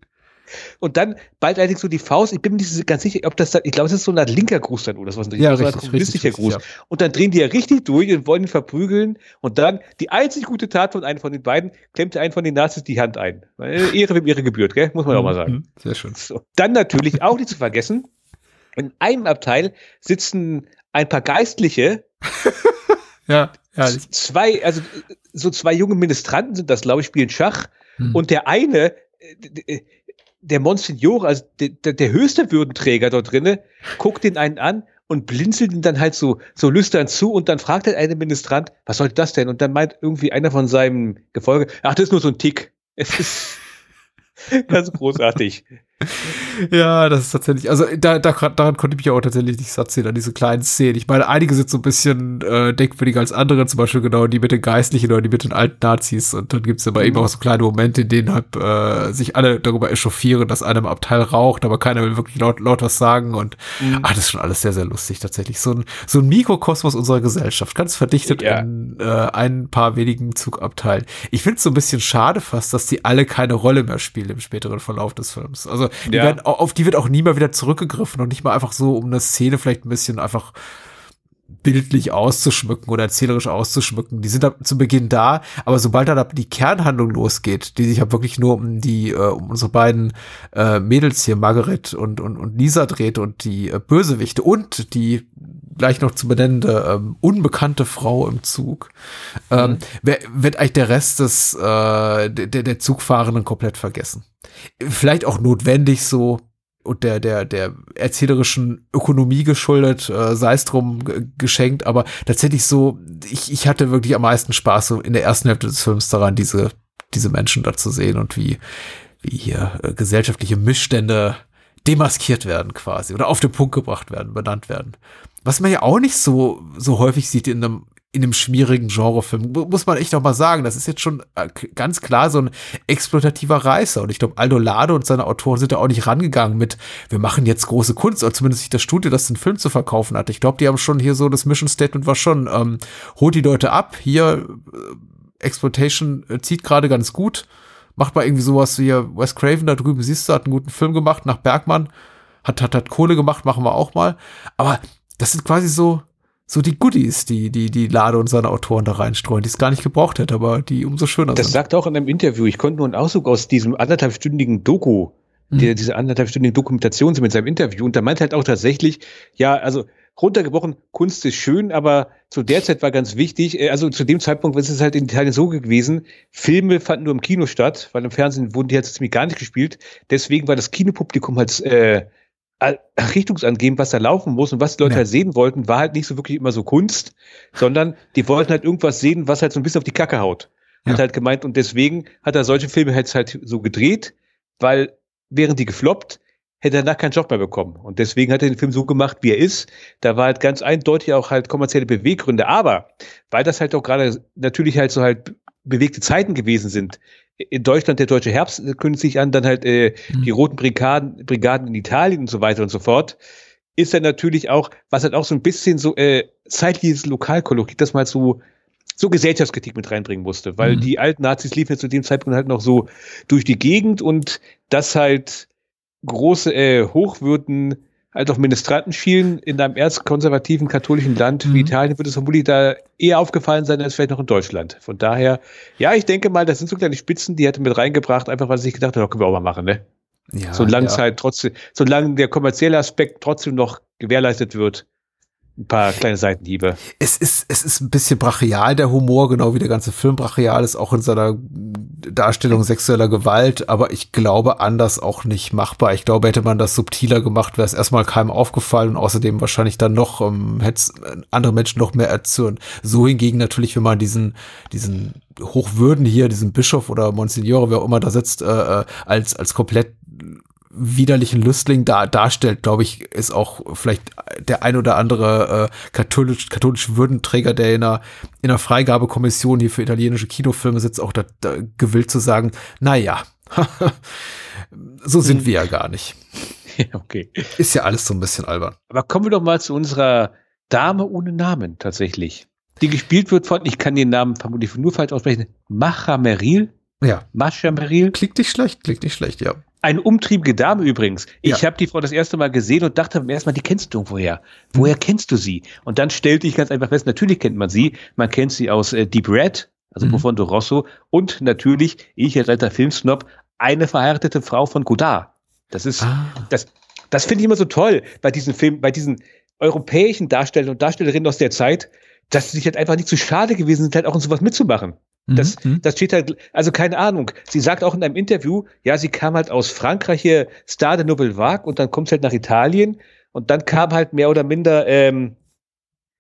und dann bald allerdings so die Faust, ich bin mir nicht ganz sicher, ob das dann, ich glaube, es ist so eine Art linker Gruß dann, oder was, ja, so ein kommunistischer Gruß. Ja. Und dann drehen die ja richtig durch und wollen ihn verprügeln. Und dann, die einzig gute Tat von einem von den beiden, klemmt einen von den Nazis die Hand ein. Ehre wem Ehre gebührt, gell? Muss man mhm. auch mal sagen. Mhm. Sehr schön. So. Dann natürlich auch nicht zu vergessen, in einem Abteil sitzen ein paar Geistliche. ja, Zwei, also so zwei junge Ministranten sind das, glaube ich, spielen Schach. Hm. Und der eine, äh, der Monsignore, also der, der höchste Würdenträger dort drinnen, guckt den einen an und blinzelt ihn dann halt so, so lüstern zu und dann fragt der eine Ministrant, was soll das denn? Und dann meint irgendwie einer von seinem Gefolge, ach, das ist nur so ein Tick. Es ist ganz großartig. Ja, das ist tatsächlich, also da, da, daran konnte ich mich auch tatsächlich nicht satt sehen, an diese kleinen Szenen. Ich meine, einige sind so ein bisschen äh, denkwürdiger als andere, zum Beispiel genau die mit den Geistlichen oder die mit den alten Nazis. Und dann gibt's aber mhm. eben auch so kleine Momente, in denen halt äh, sich alle darüber echauffieren, dass einer im Abteil raucht, aber keiner will wirklich laut, laut was sagen. Und mhm. ach, das ist schon alles sehr, sehr lustig tatsächlich. So ein, so ein Mikrokosmos unserer Gesellschaft, ganz verdichtet ja. in äh, ein paar wenigen Zugabteilen. Ich finde es so ein bisschen schade fast, dass die alle keine Rolle mehr spielen im späteren Verlauf des Films. Also die ja. werden auf die wird auch nie mal wieder zurückgegriffen und nicht mal einfach so, um eine Szene vielleicht ein bisschen einfach bildlich auszuschmücken oder erzählerisch auszuschmücken. Die sind da zu Beginn da, aber sobald da die Kernhandlung losgeht, die sich ja wirklich nur um die, äh, um unsere beiden äh, Mädels hier, Margaret und, und, und Lisa dreht und die äh, Bösewichte und die gleich noch zu benennende ähm, unbekannte Frau im Zug, ähm, mhm. wird eigentlich der Rest des äh, der, der Zugfahrenden komplett vergessen. Vielleicht auch notwendig so, und der, der, der erzählerischen Ökonomie geschuldet, äh, sei es drum geschenkt, aber tatsächlich so, ich, ich hatte wirklich am meisten Spaß so in der ersten Hälfte des Films daran, diese, diese Menschen da zu sehen und wie, wie hier äh, gesellschaftliche Missstände demaskiert werden quasi oder auf den Punkt gebracht werden, benannt werden. Was man ja auch nicht so, so häufig sieht in einem, in einem schmierigen Genrefilm, muss man echt noch mal sagen. Das ist jetzt schon äh, ganz klar so ein exploitativer Reißer. Und ich glaube, Aldo Lado und seine Autoren sind da auch nicht rangegangen mit, wir machen jetzt große Kunst, oder zumindest nicht das Studio, das den Film zu verkaufen hat. Ich glaube, die haben schon hier so, das Mission Statement war schon, ähm, holt die Leute ab, hier, äh, Exploitation äh, zieht gerade ganz gut. Macht mal irgendwie sowas wie Wes Craven da drüben, siehst du, hat einen guten Film gemacht nach Bergmann, hat, hat, hat Kohle gemacht, machen wir auch mal. Aber das sind quasi so, so die Goodies, die, die, die Lade und seine Autoren da reinstreuen, die es gar nicht gebraucht hätte, aber die umso schöner das sind. Das sagt auch in einem Interview, ich konnte nur einen Auszug aus diesem anderthalbstündigen Doku, mhm. die, diese anderthalbstündigen Dokumentation mit seinem Interview, und da meint halt auch tatsächlich, ja, also runtergebrochen, Kunst ist schön, aber zu der Zeit war ganz wichtig, äh, also zu dem Zeitpunkt ist es halt in Italien so gewesen, Filme fanden nur im Kino statt, weil im Fernsehen wurden die halt ziemlich gar nicht gespielt, deswegen war das Kinopublikum halt äh, Richtungsangeben, was da laufen muss und was die Leute ja. halt sehen wollten, war halt nicht so wirklich immer so Kunst, sondern die wollten halt irgendwas sehen, was halt so ein bisschen auf die Kacke haut. Ja. Hat halt gemeint, und deswegen hat er solche Filme halt, halt so gedreht, weil während die gefloppt, hätte er danach keinen Job mehr bekommen. Und deswegen hat er den Film so gemacht, wie er ist. Da war halt ganz eindeutig auch halt kommerzielle Beweggründe. Aber weil das halt auch gerade natürlich halt so halt bewegte Zeiten gewesen sind, in Deutschland der deutsche Herbst kündigt sich an, dann halt äh, mhm. die roten Brigaden, Brigaden in Italien und so weiter und so fort, ist dann natürlich auch, was halt auch so ein bisschen so äh, zeitliches Lokalkolorit, das mal so so Gesellschaftskritik mit reinbringen musste, weil mhm. die alten Nazis liefen ja zu dem Zeitpunkt halt noch so durch die Gegend und das halt große äh, Hochwürden als auch Ministranten schielen in einem erzkonservativen katholischen Land mhm. wie Italien, wird es vermutlich da eher aufgefallen sein als vielleicht noch in Deutschland. Von daher, ja, ich denke mal, das sind so kleine Spitzen, die hätte mit reingebracht, einfach weil sie sich gedacht haben, können wir auch mal machen, ne? Ja, solange ja. halt trotzdem, solange der kommerzielle Aspekt trotzdem noch gewährleistet wird, ein paar kleine Seitenhiebe. Es ist, es ist ein bisschen brachial, der Humor, genau wie der ganze Film brachial ist, auch in seiner Darstellung sexueller Gewalt, aber ich glaube, anders auch nicht machbar. Ich glaube, hätte man das subtiler gemacht, wäre es erstmal keinem aufgefallen und außerdem wahrscheinlich dann noch, ähm, hätte andere Menschen noch mehr erzürnt. So hingegen natürlich, wenn man diesen, diesen Hochwürden hier, diesen Bischof oder Monsignore, wer auch immer da sitzt, äh, äh als, als komplett widerlichen Lüstling da darstellt, glaube ich, ist auch vielleicht der ein oder andere äh, katholisch, katholische Würdenträger, der in einer, in einer Freigabekommission hier für italienische Kinofilme sitzt, auch da, da gewillt zu sagen, naja, so sind hm. wir ja gar nicht. Ja, okay. Ist ja alles so ein bisschen albern. Aber kommen wir doch mal zu unserer Dame ohne Namen tatsächlich. Die gespielt wird von, ich kann den Namen vermutlich nur falsch aussprechen, Macha Meril. Ja. Mascha Meril. Klingt nicht schlecht, klingt nicht schlecht, ja. Eine umtriebige Dame übrigens. Ich ja. habe die Frau das erste Mal gesehen und dachte beim ersten Mal, die kennst du irgendwoher. Woher kennst du sie? Und dann stellte ich ganz einfach fest, natürlich kennt man sie. Man kennt sie aus äh, Deep Red, also mhm. Profondo Rosso. Und natürlich, ich als alter Filmsnob, eine verheiratete Frau von Godard. Das ist, ah. das, das finde ich immer so toll bei diesen Filmen, bei diesen europäischen Darstellern und Darstellerinnen aus der Zeit, dass sie sich halt einfach nicht zu schade gewesen sind, halt auch in sowas mitzumachen. Das, mhm. das steht halt, also keine Ahnung. Sie sagt auch in einem Interview, ja, sie kam halt aus Frankreich hier, Star de Nouvelle Vague, und dann kommt sie halt nach Italien und dann kam halt mehr oder minder ähm,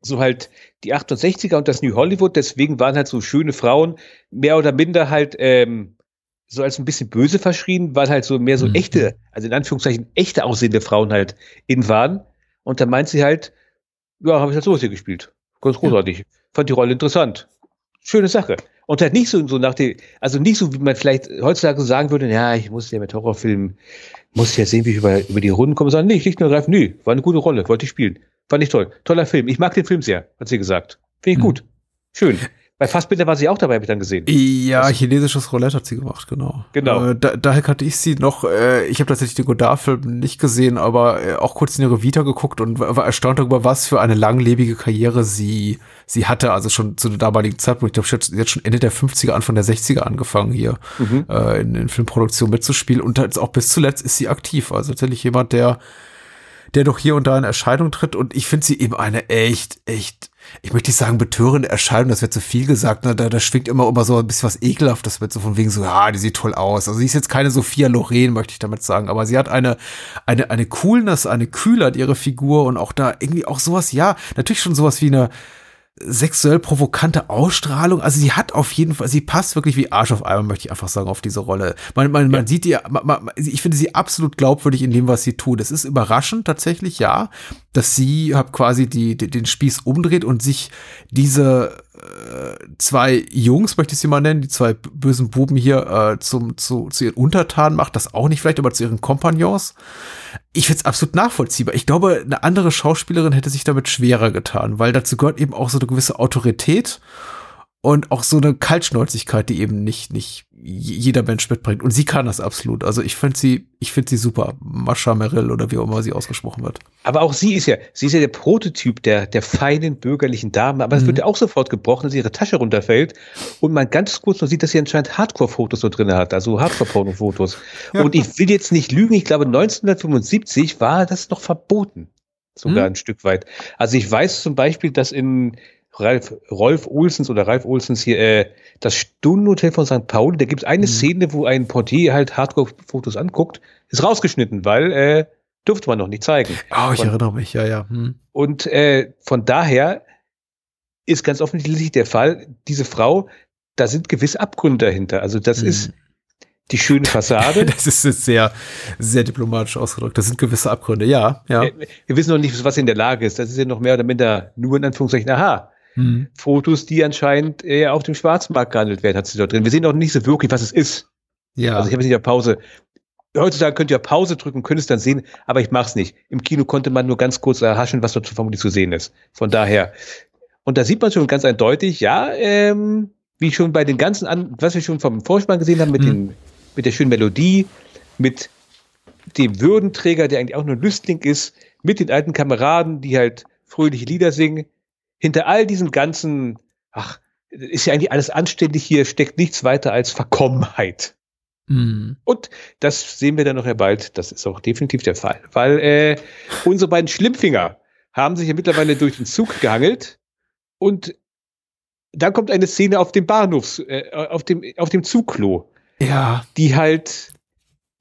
so halt die 68er und das New Hollywood, deswegen waren halt so schöne Frauen mehr oder minder halt ähm, so als ein bisschen böse verschrien, weil halt so mehr so mhm. echte, also in Anführungszeichen echte aussehende Frauen halt in waren. Und dann meint sie halt, ja, habe ich halt sowas hier gespielt. Ganz großartig. Ja. Fand die Rolle interessant. Schöne Sache. Und halt nicht so, so nach dem, also nicht so, wie man vielleicht heutzutage sagen würde, ja, ich muss ja mit Horrorfilmen, muss ja sehen, wie ich über, über die Runden komme, sondern nee, schlicht nur greifen, nö, war eine gute Rolle, wollte ich spielen. Fand ich toll. Toller Film. Ich mag den Film sehr, hat sie gesagt. Finde ich mhm. gut. Schön. Bei Fassbinder war sie auch dabei, habe ich dann gesehen. Ja, also, chinesisches Roulette hat sie gemacht, genau. Genau. Äh, da, daher kannte ich sie noch, äh, ich habe tatsächlich den Godard-Film nicht gesehen, aber äh, auch kurz in ihre Vita geguckt und war, war erstaunt darüber, was für eine langlebige Karriere sie, sie hatte. Also schon zu der damaligen Zeitpunkt. Ich glaube, sie hat schon Ende der 50er, Anfang der 60er angefangen, hier mhm. äh, in, in Filmproduktion mitzuspielen. Und jetzt auch bis zuletzt ist sie aktiv. Also tatsächlich jemand, der der doch hier und da in Erscheinung tritt. Und ich finde sie eben eine echt, echt ich möchte nicht sagen betörende Erscheinung, das wird zu viel gesagt, ne? da, da schwingt immer immer so ein bisschen was Ekelhaftes mit, so von wegen so, ja, die sieht toll aus. Also sie ist jetzt keine Sophia Loren, möchte ich damit sagen, aber sie hat eine, eine, eine Coolness, eine Kühlheit ihre Figur und auch da irgendwie auch sowas, ja, natürlich schon sowas wie eine, sexuell provokante Ausstrahlung. Also sie hat auf jeden Fall, sie passt wirklich wie Arsch auf Eimer, möchte ich einfach sagen, auf diese Rolle. Man, man, ja. man sieht ihr, man, man, ich finde sie absolut glaubwürdig in dem, was sie tut. Es ist überraschend tatsächlich, ja, dass sie hat quasi die, die, den Spieß umdreht und sich diese zwei Jungs, möchte ich sie mal nennen, die zwei bösen Buben hier äh, zum, zu, zu ihren Untertanen macht, das auch nicht vielleicht, aber zu ihren Kompagnons. Ich finde es absolut nachvollziehbar. Ich glaube, eine andere Schauspielerin hätte sich damit schwerer getan, weil dazu gehört eben auch so eine gewisse Autorität und auch so eine Kaltschnäuzigkeit, die eben nicht, nicht jeder Mensch mitbringt. Und sie kann das absolut. Also ich finde sie, ich finde sie super. Mascha Merrill oder wie auch immer sie ausgesprochen wird. Aber auch sie ist ja, sie ist ja der Prototyp der, der feinen bürgerlichen Dame. Aber es mhm. wird ja auch sofort gebrochen, dass ihre Tasche runterfällt und man ganz kurz noch sieht, dass sie anscheinend Hardcore-Fotos so drin hat, also Hardcore-Porno-Fotos. Ja. Und ich will jetzt nicht lügen, ich glaube 1975 war das noch verboten. Sogar mhm. ein Stück weit. Also ich weiß zum Beispiel, dass in Ralf, Rolf Olsens oder Ralf Olsens hier, äh, das Stundenhotel von St. Paul, da gibt es eine mhm. Szene, wo ein Portier halt Hardcore-Fotos anguckt, ist rausgeschnitten, weil äh, durfte man noch nicht zeigen. Oh, ich von, erinnere mich, ja, ja. Hm. Und äh, von daher ist ganz offensichtlich der Fall, diese Frau, da sind gewisse Abgründe dahinter. Also das mhm. ist die schöne Fassade. Das ist sehr, sehr diplomatisch ausgedrückt. Das sind gewisse Abgründe, ja, ja. Wir, wir wissen noch nicht, was sie in der Lage ist. Das ist ja noch mehr oder minder nur in Anführungszeichen, aha, mhm. Fotos, die anscheinend eher auf dem Schwarzmarkt gehandelt werden, hat sie dort drin. Wir sehen noch nicht so wirklich, was es ist. Ja. Also ich habe es nicht auf Pause. Heutzutage könnt ihr Pause drücken, könnt es dann sehen, aber ich mache es nicht. Im Kino konnte man nur ganz kurz erhaschen, was dort vermutlich zu sehen ist. Von daher. Und da sieht man schon ganz eindeutig, ja, ähm, wie schon bei den ganzen, an, was wir schon vom Vorspann gesehen haben, mit, mhm. den, mit der schönen Melodie, mit dem Würdenträger, der eigentlich auch nur ein Lüstling ist, mit den alten Kameraden, die halt fröhliche Lieder singen, hinter all diesen ganzen, ach, ist ja eigentlich alles anständig hier, steckt nichts weiter als Verkommenheit. Mhm. Und das sehen wir dann noch ja bald. Das ist auch definitiv der Fall. Weil äh, unsere beiden Schlimmfinger haben sich ja mittlerweile durch den Zug gehangelt und dann kommt eine Szene auf dem Bahnhofs, äh, auf dem, auf dem Zugklo. Ja. Die halt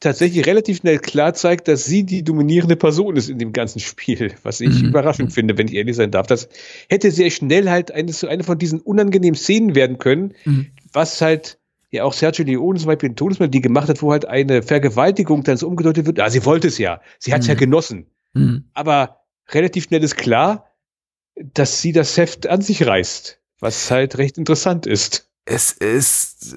tatsächlich relativ schnell klar zeigt, dass sie die dominierende Person ist in dem ganzen Spiel, was ich mhm. überraschend finde, wenn ich ehrlich sein darf. Das hätte sehr schnell halt eine, so eine von diesen unangenehmen Szenen werden können, mhm. was halt ja auch Sergio Leone zum Beispiel in Todesmelodie gemacht hat, wo halt eine Vergewaltigung dann so umgedeutet wird. Ah, sie wollte es ja. Sie hat es mhm. ja genossen. Mhm. Aber relativ schnell ist klar, dass sie das Heft an sich reißt, was halt recht interessant ist. Es ist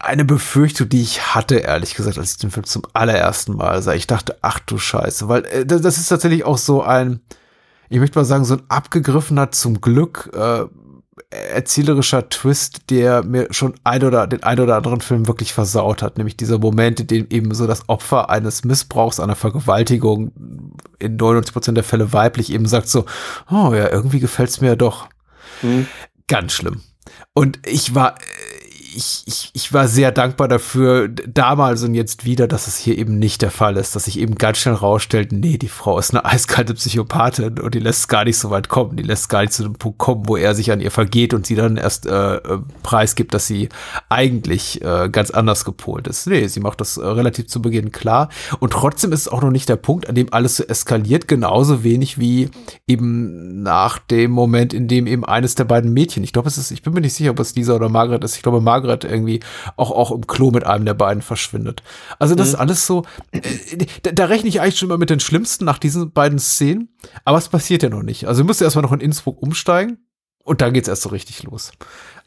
eine Befürchtung, die ich hatte, ehrlich gesagt, als ich den Film zum allerersten Mal sah. Ich dachte, ach du Scheiße, weil äh, das ist tatsächlich auch so ein, ich möchte mal sagen, so ein abgegriffener, zum Glück äh, erzählerischer Twist, der mir schon ein oder den ein oder anderen Film wirklich versaut hat, nämlich dieser Moment, in dem eben so das Opfer eines Missbrauchs, einer Vergewaltigung in 99 Prozent der Fälle weiblich eben sagt so, oh ja, irgendwie gefällt's mir ja doch. Mhm. Ganz schlimm. Und ich war, ich, ich, ich war sehr dankbar dafür, damals und jetzt wieder, dass es hier eben nicht der Fall ist, dass sich eben ganz schnell rausstellt, nee, die Frau ist eine eiskalte Psychopathin und die lässt es gar nicht so weit kommen, die lässt gar nicht zu dem Punkt kommen, wo er sich an ihr vergeht und sie dann erst äh, äh preisgibt, dass sie eigentlich äh, ganz anders gepolt ist. Nee, sie macht das äh, relativ zu Beginn klar und trotzdem ist es auch noch nicht der Punkt, an dem alles so eskaliert, genauso wenig wie eben nach dem Moment, in dem eben eines der beiden Mädchen, ich glaube, es ist, ich bin mir nicht sicher, ob es Lisa oder Margaret ist, ich glaube, Margaret Margaret irgendwie auch, auch im Klo mit einem der beiden verschwindet. Also das mhm. ist alles so, äh, da, da, rechne ich eigentlich schon mal mit den Schlimmsten nach diesen beiden Szenen, aber es passiert ja noch nicht. Also wir müssen erstmal noch in Innsbruck umsteigen und dann geht's erst so richtig los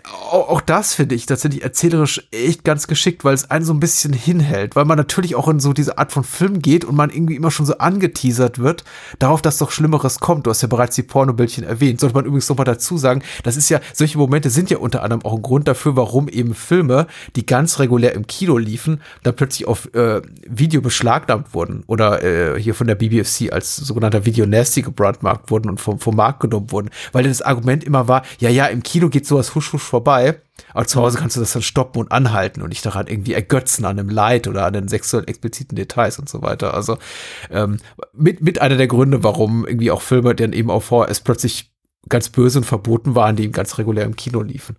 auch das finde ich tatsächlich erzählerisch echt ganz geschickt, weil es einen so ein bisschen hinhält, weil man natürlich auch in so diese Art von Film geht und man irgendwie immer schon so angeteasert wird, darauf, dass doch Schlimmeres kommt. Du hast ja bereits die Pornobildchen erwähnt. Sollte man übrigens nochmal dazu sagen, das ist ja, solche Momente sind ja unter anderem auch ein Grund dafür, warum eben Filme, die ganz regulär im Kino liefen, dann plötzlich auf äh, Video beschlagnahmt wurden oder äh, hier von der BBFC als sogenannter Video Nasty gebrandmarkt wurden und vom, vom Markt genommen wurden, weil das Argument immer war, ja, ja, im Kino geht sowas husch husch vorbei. Aber zu Hause kannst du das dann stoppen und anhalten und nicht daran irgendwie ergötzen an einem Leid oder an den sexuell expliziten Details und so weiter. Also ähm, mit, mit einer der Gründe, warum irgendwie auch Filme dann eben auf VHS plötzlich ganz böse und verboten waren, die ganz regulär im Kino liefen.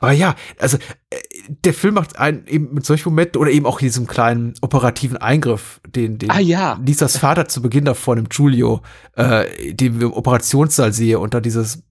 Aber ja, also äh, der Film macht einen eben mit solchen Momenten oder eben auch diesem kleinen operativen Eingriff, den, den ah, ja. Lisas Vater zu Beginn davor, dem Giulio, äh, den wir im Operationssaal sehe und dann dieses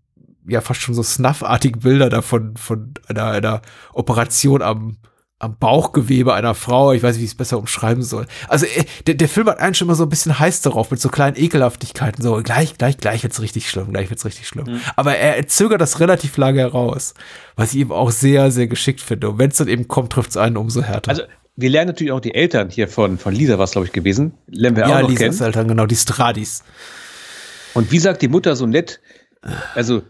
ja fast schon so snuffartige Bilder davon von einer, einer Operation am am Bauchgewebe einer Frau. Ich weiß nicht, wie ich es besser umschreiben soll. Also äh, der, der Film hat einen schon mal so ein bisschen heiß darauf, mit so kleinen Ekelhaftigkeiten. So, gleich, gleich, gleich wird's richtig schlimm, gleich wird's richtig schlimm. Mhm. Aber er, er zögert das relativ lange heraus, was ich eben auch sehr, sehr geschickt finde. Und wenn es dann eben kommt, trifft's einen umso härter. Also wir lernen natürlich auch die Eltern hier von, von Lisa, was glaube ich gewesen. Lernen wir ja, auch noch Lisas kennen. Eltern, genau, die Stradis. Und wie sagt die Mutter so nett, also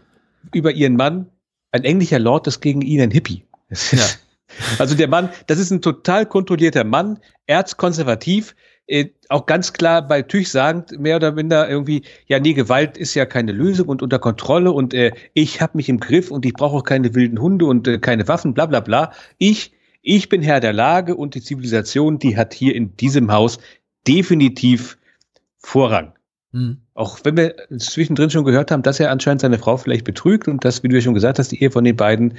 über ihren Mann, ein englischer Lord ist gegen ihn ein Hippie. Ja. Also der Mann, das ist ein total kontrollierter Mann, erzkonservativ, äh, auch ganz klar bei Tüch sagend, mehr oder minder irgendwie, ja, nee, Gewalt ist ja keine Lösung und unter Kontrolle und äh, ich habe mich im Griff und ich brauche auch keine wilden Hunde und äh, keine Waffen, bla bla bla. Ich, ich bin Herr der Lage und die Zivilisation, die hat hier in diesem Haus definitiv Vorrang. Mhm. Auch wenn wir zwischendrin schon gehört haben, dass er anscheinend seine Frau vielleicht betrügt und dass, wie du ja schon gesagt hast, die Ehe von den beiden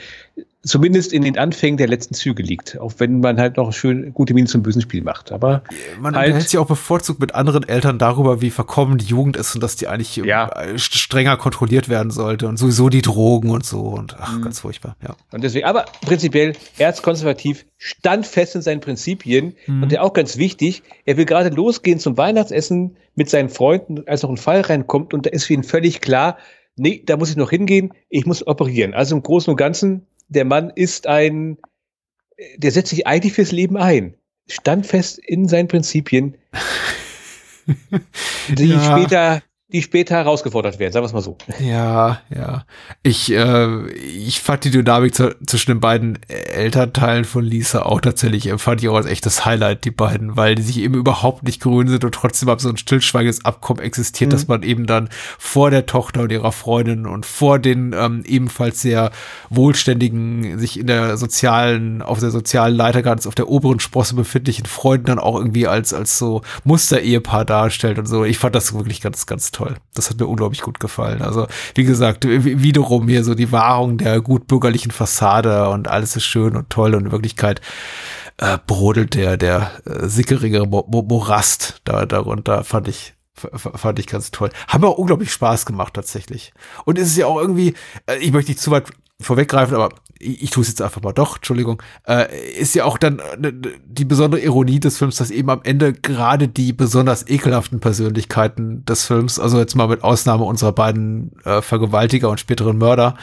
zumindest in den Anfängen der letzten Züge liegt. Auch wenn man halt noch schön gute Miene zum bösen Spiel macht. Aber man halt, unterhält sich auch bevorzugt mit anderen Eltern darüber, wie verkommen die Jugend ist und dass die eigentlich ja. strenger kontrolliert werden sollte und sowieso die Drogen und so und ach, mhm. ganz furchtbar, ja. Und deswegen, aber prinzipiell erzkonservativ, standfest in seinen Prinzipien mhm. und der auch ganz wichtig, er will gerade losgehen zum Weihnachtsessen mit seinen Freunden, als noch ein Fall reinkommt und da ist für ihn völlig klar, nee, da muss ich noch hingehen, ich muss operieren. Also im Großen und Ganzen, der Mann ist ein, der setzt sich eigentlich fürs Leben ein. Standfest in seinen Prinzipien, die ja. später die später herausgefordert werden, sagen wir es mal so. Ja, ja. Ich, äh, ich fand die Dynamik zu, zwischen den beiden Elternteilen von Lisa auch tatsächlich, fand ich auch als echtes Highlight, die beiden, weil die sich eben überhaupt nicht grün sind und trotzdem ab so ein stillschweigendes Abkommen existiert, mhm. dass man eben dann vor der Tochter und ihrer Freundin und vor den ähm, ebenfalls sehr wohlständigen, sich in der sozialen, auf der sozialen Leiter ganz auf der oberen Sprosse befindlichen Freunden dann auch irgendwie als, als so Muster-Ehepaar darstellt und so. Ich fand das wirklich ganz, ganz toll. Das hat mir unglaublich gut gefallen. Also, wie gesagt, wiederum hier so die Wahrung der gutbürgerlichen Fassade und alles ist schön und toll und in Wirklichkeit äh, brodelt der, der äh, sickerige Mo Mo Morast da darunter, fand ich, fand ich ganz toll. Haben wir auch unglaublich Spaß gemacht tatsächlich. Und es ist ja auch irgendwie, äh, ich möchte nicht zu weit vorweggreifen, aber ich, ich tue es jetzt einfach mal doch, Entschuldigung, äh, ist ja auch dann äh, die besondere Ironie des Films, dass eben am Ende gerade die besonders ekelhaften Persönlichkeiten des Films, also jetzt mal mit Ausnahme unserer beiden äh, Vergewaltiger und späteren Mörder,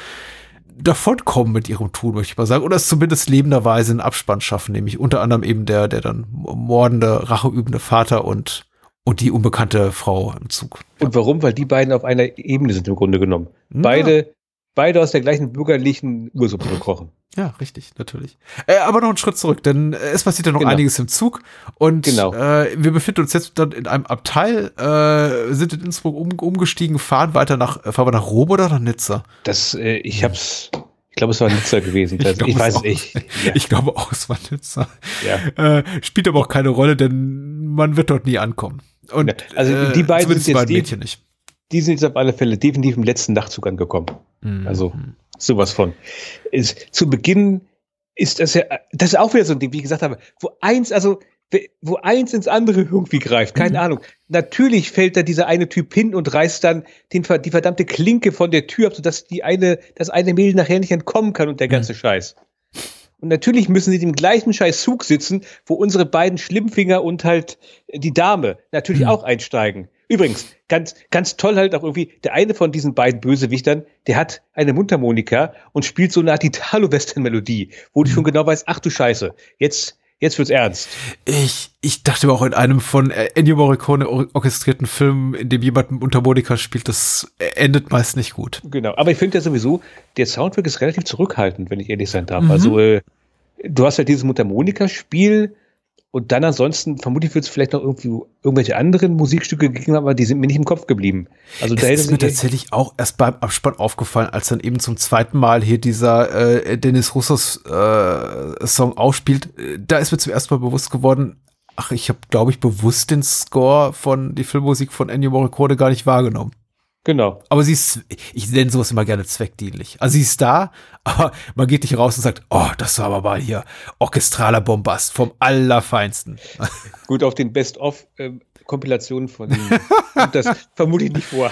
davonkommen mit ihrem Tun, möchte ich mal sagen, oder es zumindest lebenderweise einen Abspann schaffen, nämlich unter anderem eben der, der dann mordende, racheübende Vater und und die unbekannte Frau im Zug. Und warum? Weil die beiden auf einer Ebene sind im Grunde genommen. Beide beide aus der gleichen bürgerlichen Ursuppe gekrochen. Ja, richtig, natürlich. Äh, aber noch einen Schritt zurück, denn es passiert ja noch genau. einiges im Zug und genau. äh, wir befinden uns jetzt dann in einem Abteil, äh, sind in Innsbruck um, umgestiegen, fahren weiter nach, fahren wir nach Rom oder nach Nizza? Das, äh, ich hab's, ich glaube, es war Nizza gewesen. ich, glaub, ich weiß es nicht. Ja. Ich glaube auch, es war Nizza. Ja. Äh, spielt aber auch keine Rolle, denn man wird dort nie ankommen. Und, also die beiden sind jetzt Mädchen nicht die sind jetzt auf alle Fälle definitiv im letzten Nachtzug angekommen. Mhm. Also sowas von. Ist, zu Beginn ist das ja, das ist auch wieder so ein Ding, wie ich gesagt habe, wo eins, also wo eins ins andere irgendwie greift, keine mhm. Ahnung. Natürlich fällt da dieser eine Typ hin und reißt dann den, die verdammte Klinke von der Tür ab, sodass die eine, das eine Mädel nachher nicht entkommen kann und der mhm. ganze mhm. Scheiß. Und natürlich müssen sie im gleichen scheiß Zug sitzen, wo unsere beiden Schlimmfinger und halt die Dame natürlich mhm. auch einsteigen. Übrigens, ganz, ganz toll halt auch irgendwie, der eine von diesen beiden Bösewichtern, der hat eine Mundharmonika und spielt so eine Art Italo-Western-Melodie, wo du schon mhm. genau weißt, ach du Scheiße, jetzt, jetzt wird's ernst. Ich, ich dachte aber auch in einem von Ennio Morricone orchestrierten Film, in dem jemand mit Mundharmonika spielt, das endet meist nicht gut. Genau, aber ich finde ja sowieso, der Soundtrack ist relativ zurückhaltend, wenn ich ehrlich sein darf. Mhm. Also, äh, du hast ja dieses Mundharmonika-Spiel, und dann ansonsten, vermutlich wird es vielleicht noch irgendwie irgendwelche anderen Musikstücke gegeben haben, aber die sind mir nicht im Kopf geblieben. Also da ist mir tatsächlich auch erst beim Abspann aufgefallen, als dann eben zum zweiten Mal hier dieser äh, Dennis Russos äh, Song ausspielt. Da ist mir zum ersten Mal bewusst geworden, ach, ich habe, glaube ich, bewusst den Score von die Filmmusik von Ennio Morricone gar nicht wahrgenommen. Genau. Aber sie ist, ich nenne sowas immer gerne zweckdienlich. Also sie ist da, aber man geht nicht raus und sagt, oh, das war aber mal hier orchestraler Bombast vom Allerfeinsten. Gut, auf den Best-of-Kompilationen von ihm das vermute ich nicht vor.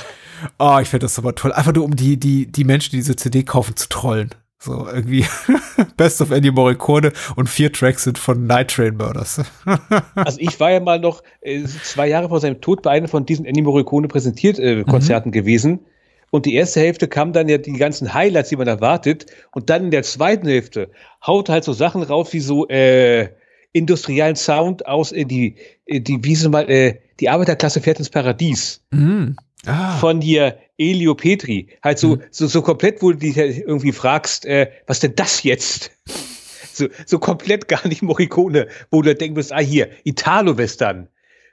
Oh, ich finde das aber toll. Einfach nur, um die, die, die Menschen, die diese CD kaufen, zu trollen. So irgendwie Best of Andy Morricone und vier Tracks sind von Night Train Murders. also ich war ja mal noch äh, zwei Jahre vor seinem Tod bei einem von diesen Andy Morricone präsentiert äh, Konzerten mhm. gewesen. Und die erste Hälfte kam dann ja die ganzen Highlights, die man erwartet. Und dann in der zweiten Hälfte haut halt so Sachen raus wie so äh, industriellen Sound aus äh, die, die, wie so mal, äh, die Arbeiterklasse fährt ins Paradies. Mhm. Ah. Von hier Elio Petri. Halt so, mhm. so, so komplett, wo du dich irgendwie fragst, äh, was denn das jetzt? so, so komplett gar nicht Morricone, wo du denkst, ah, hier, Italo-Western.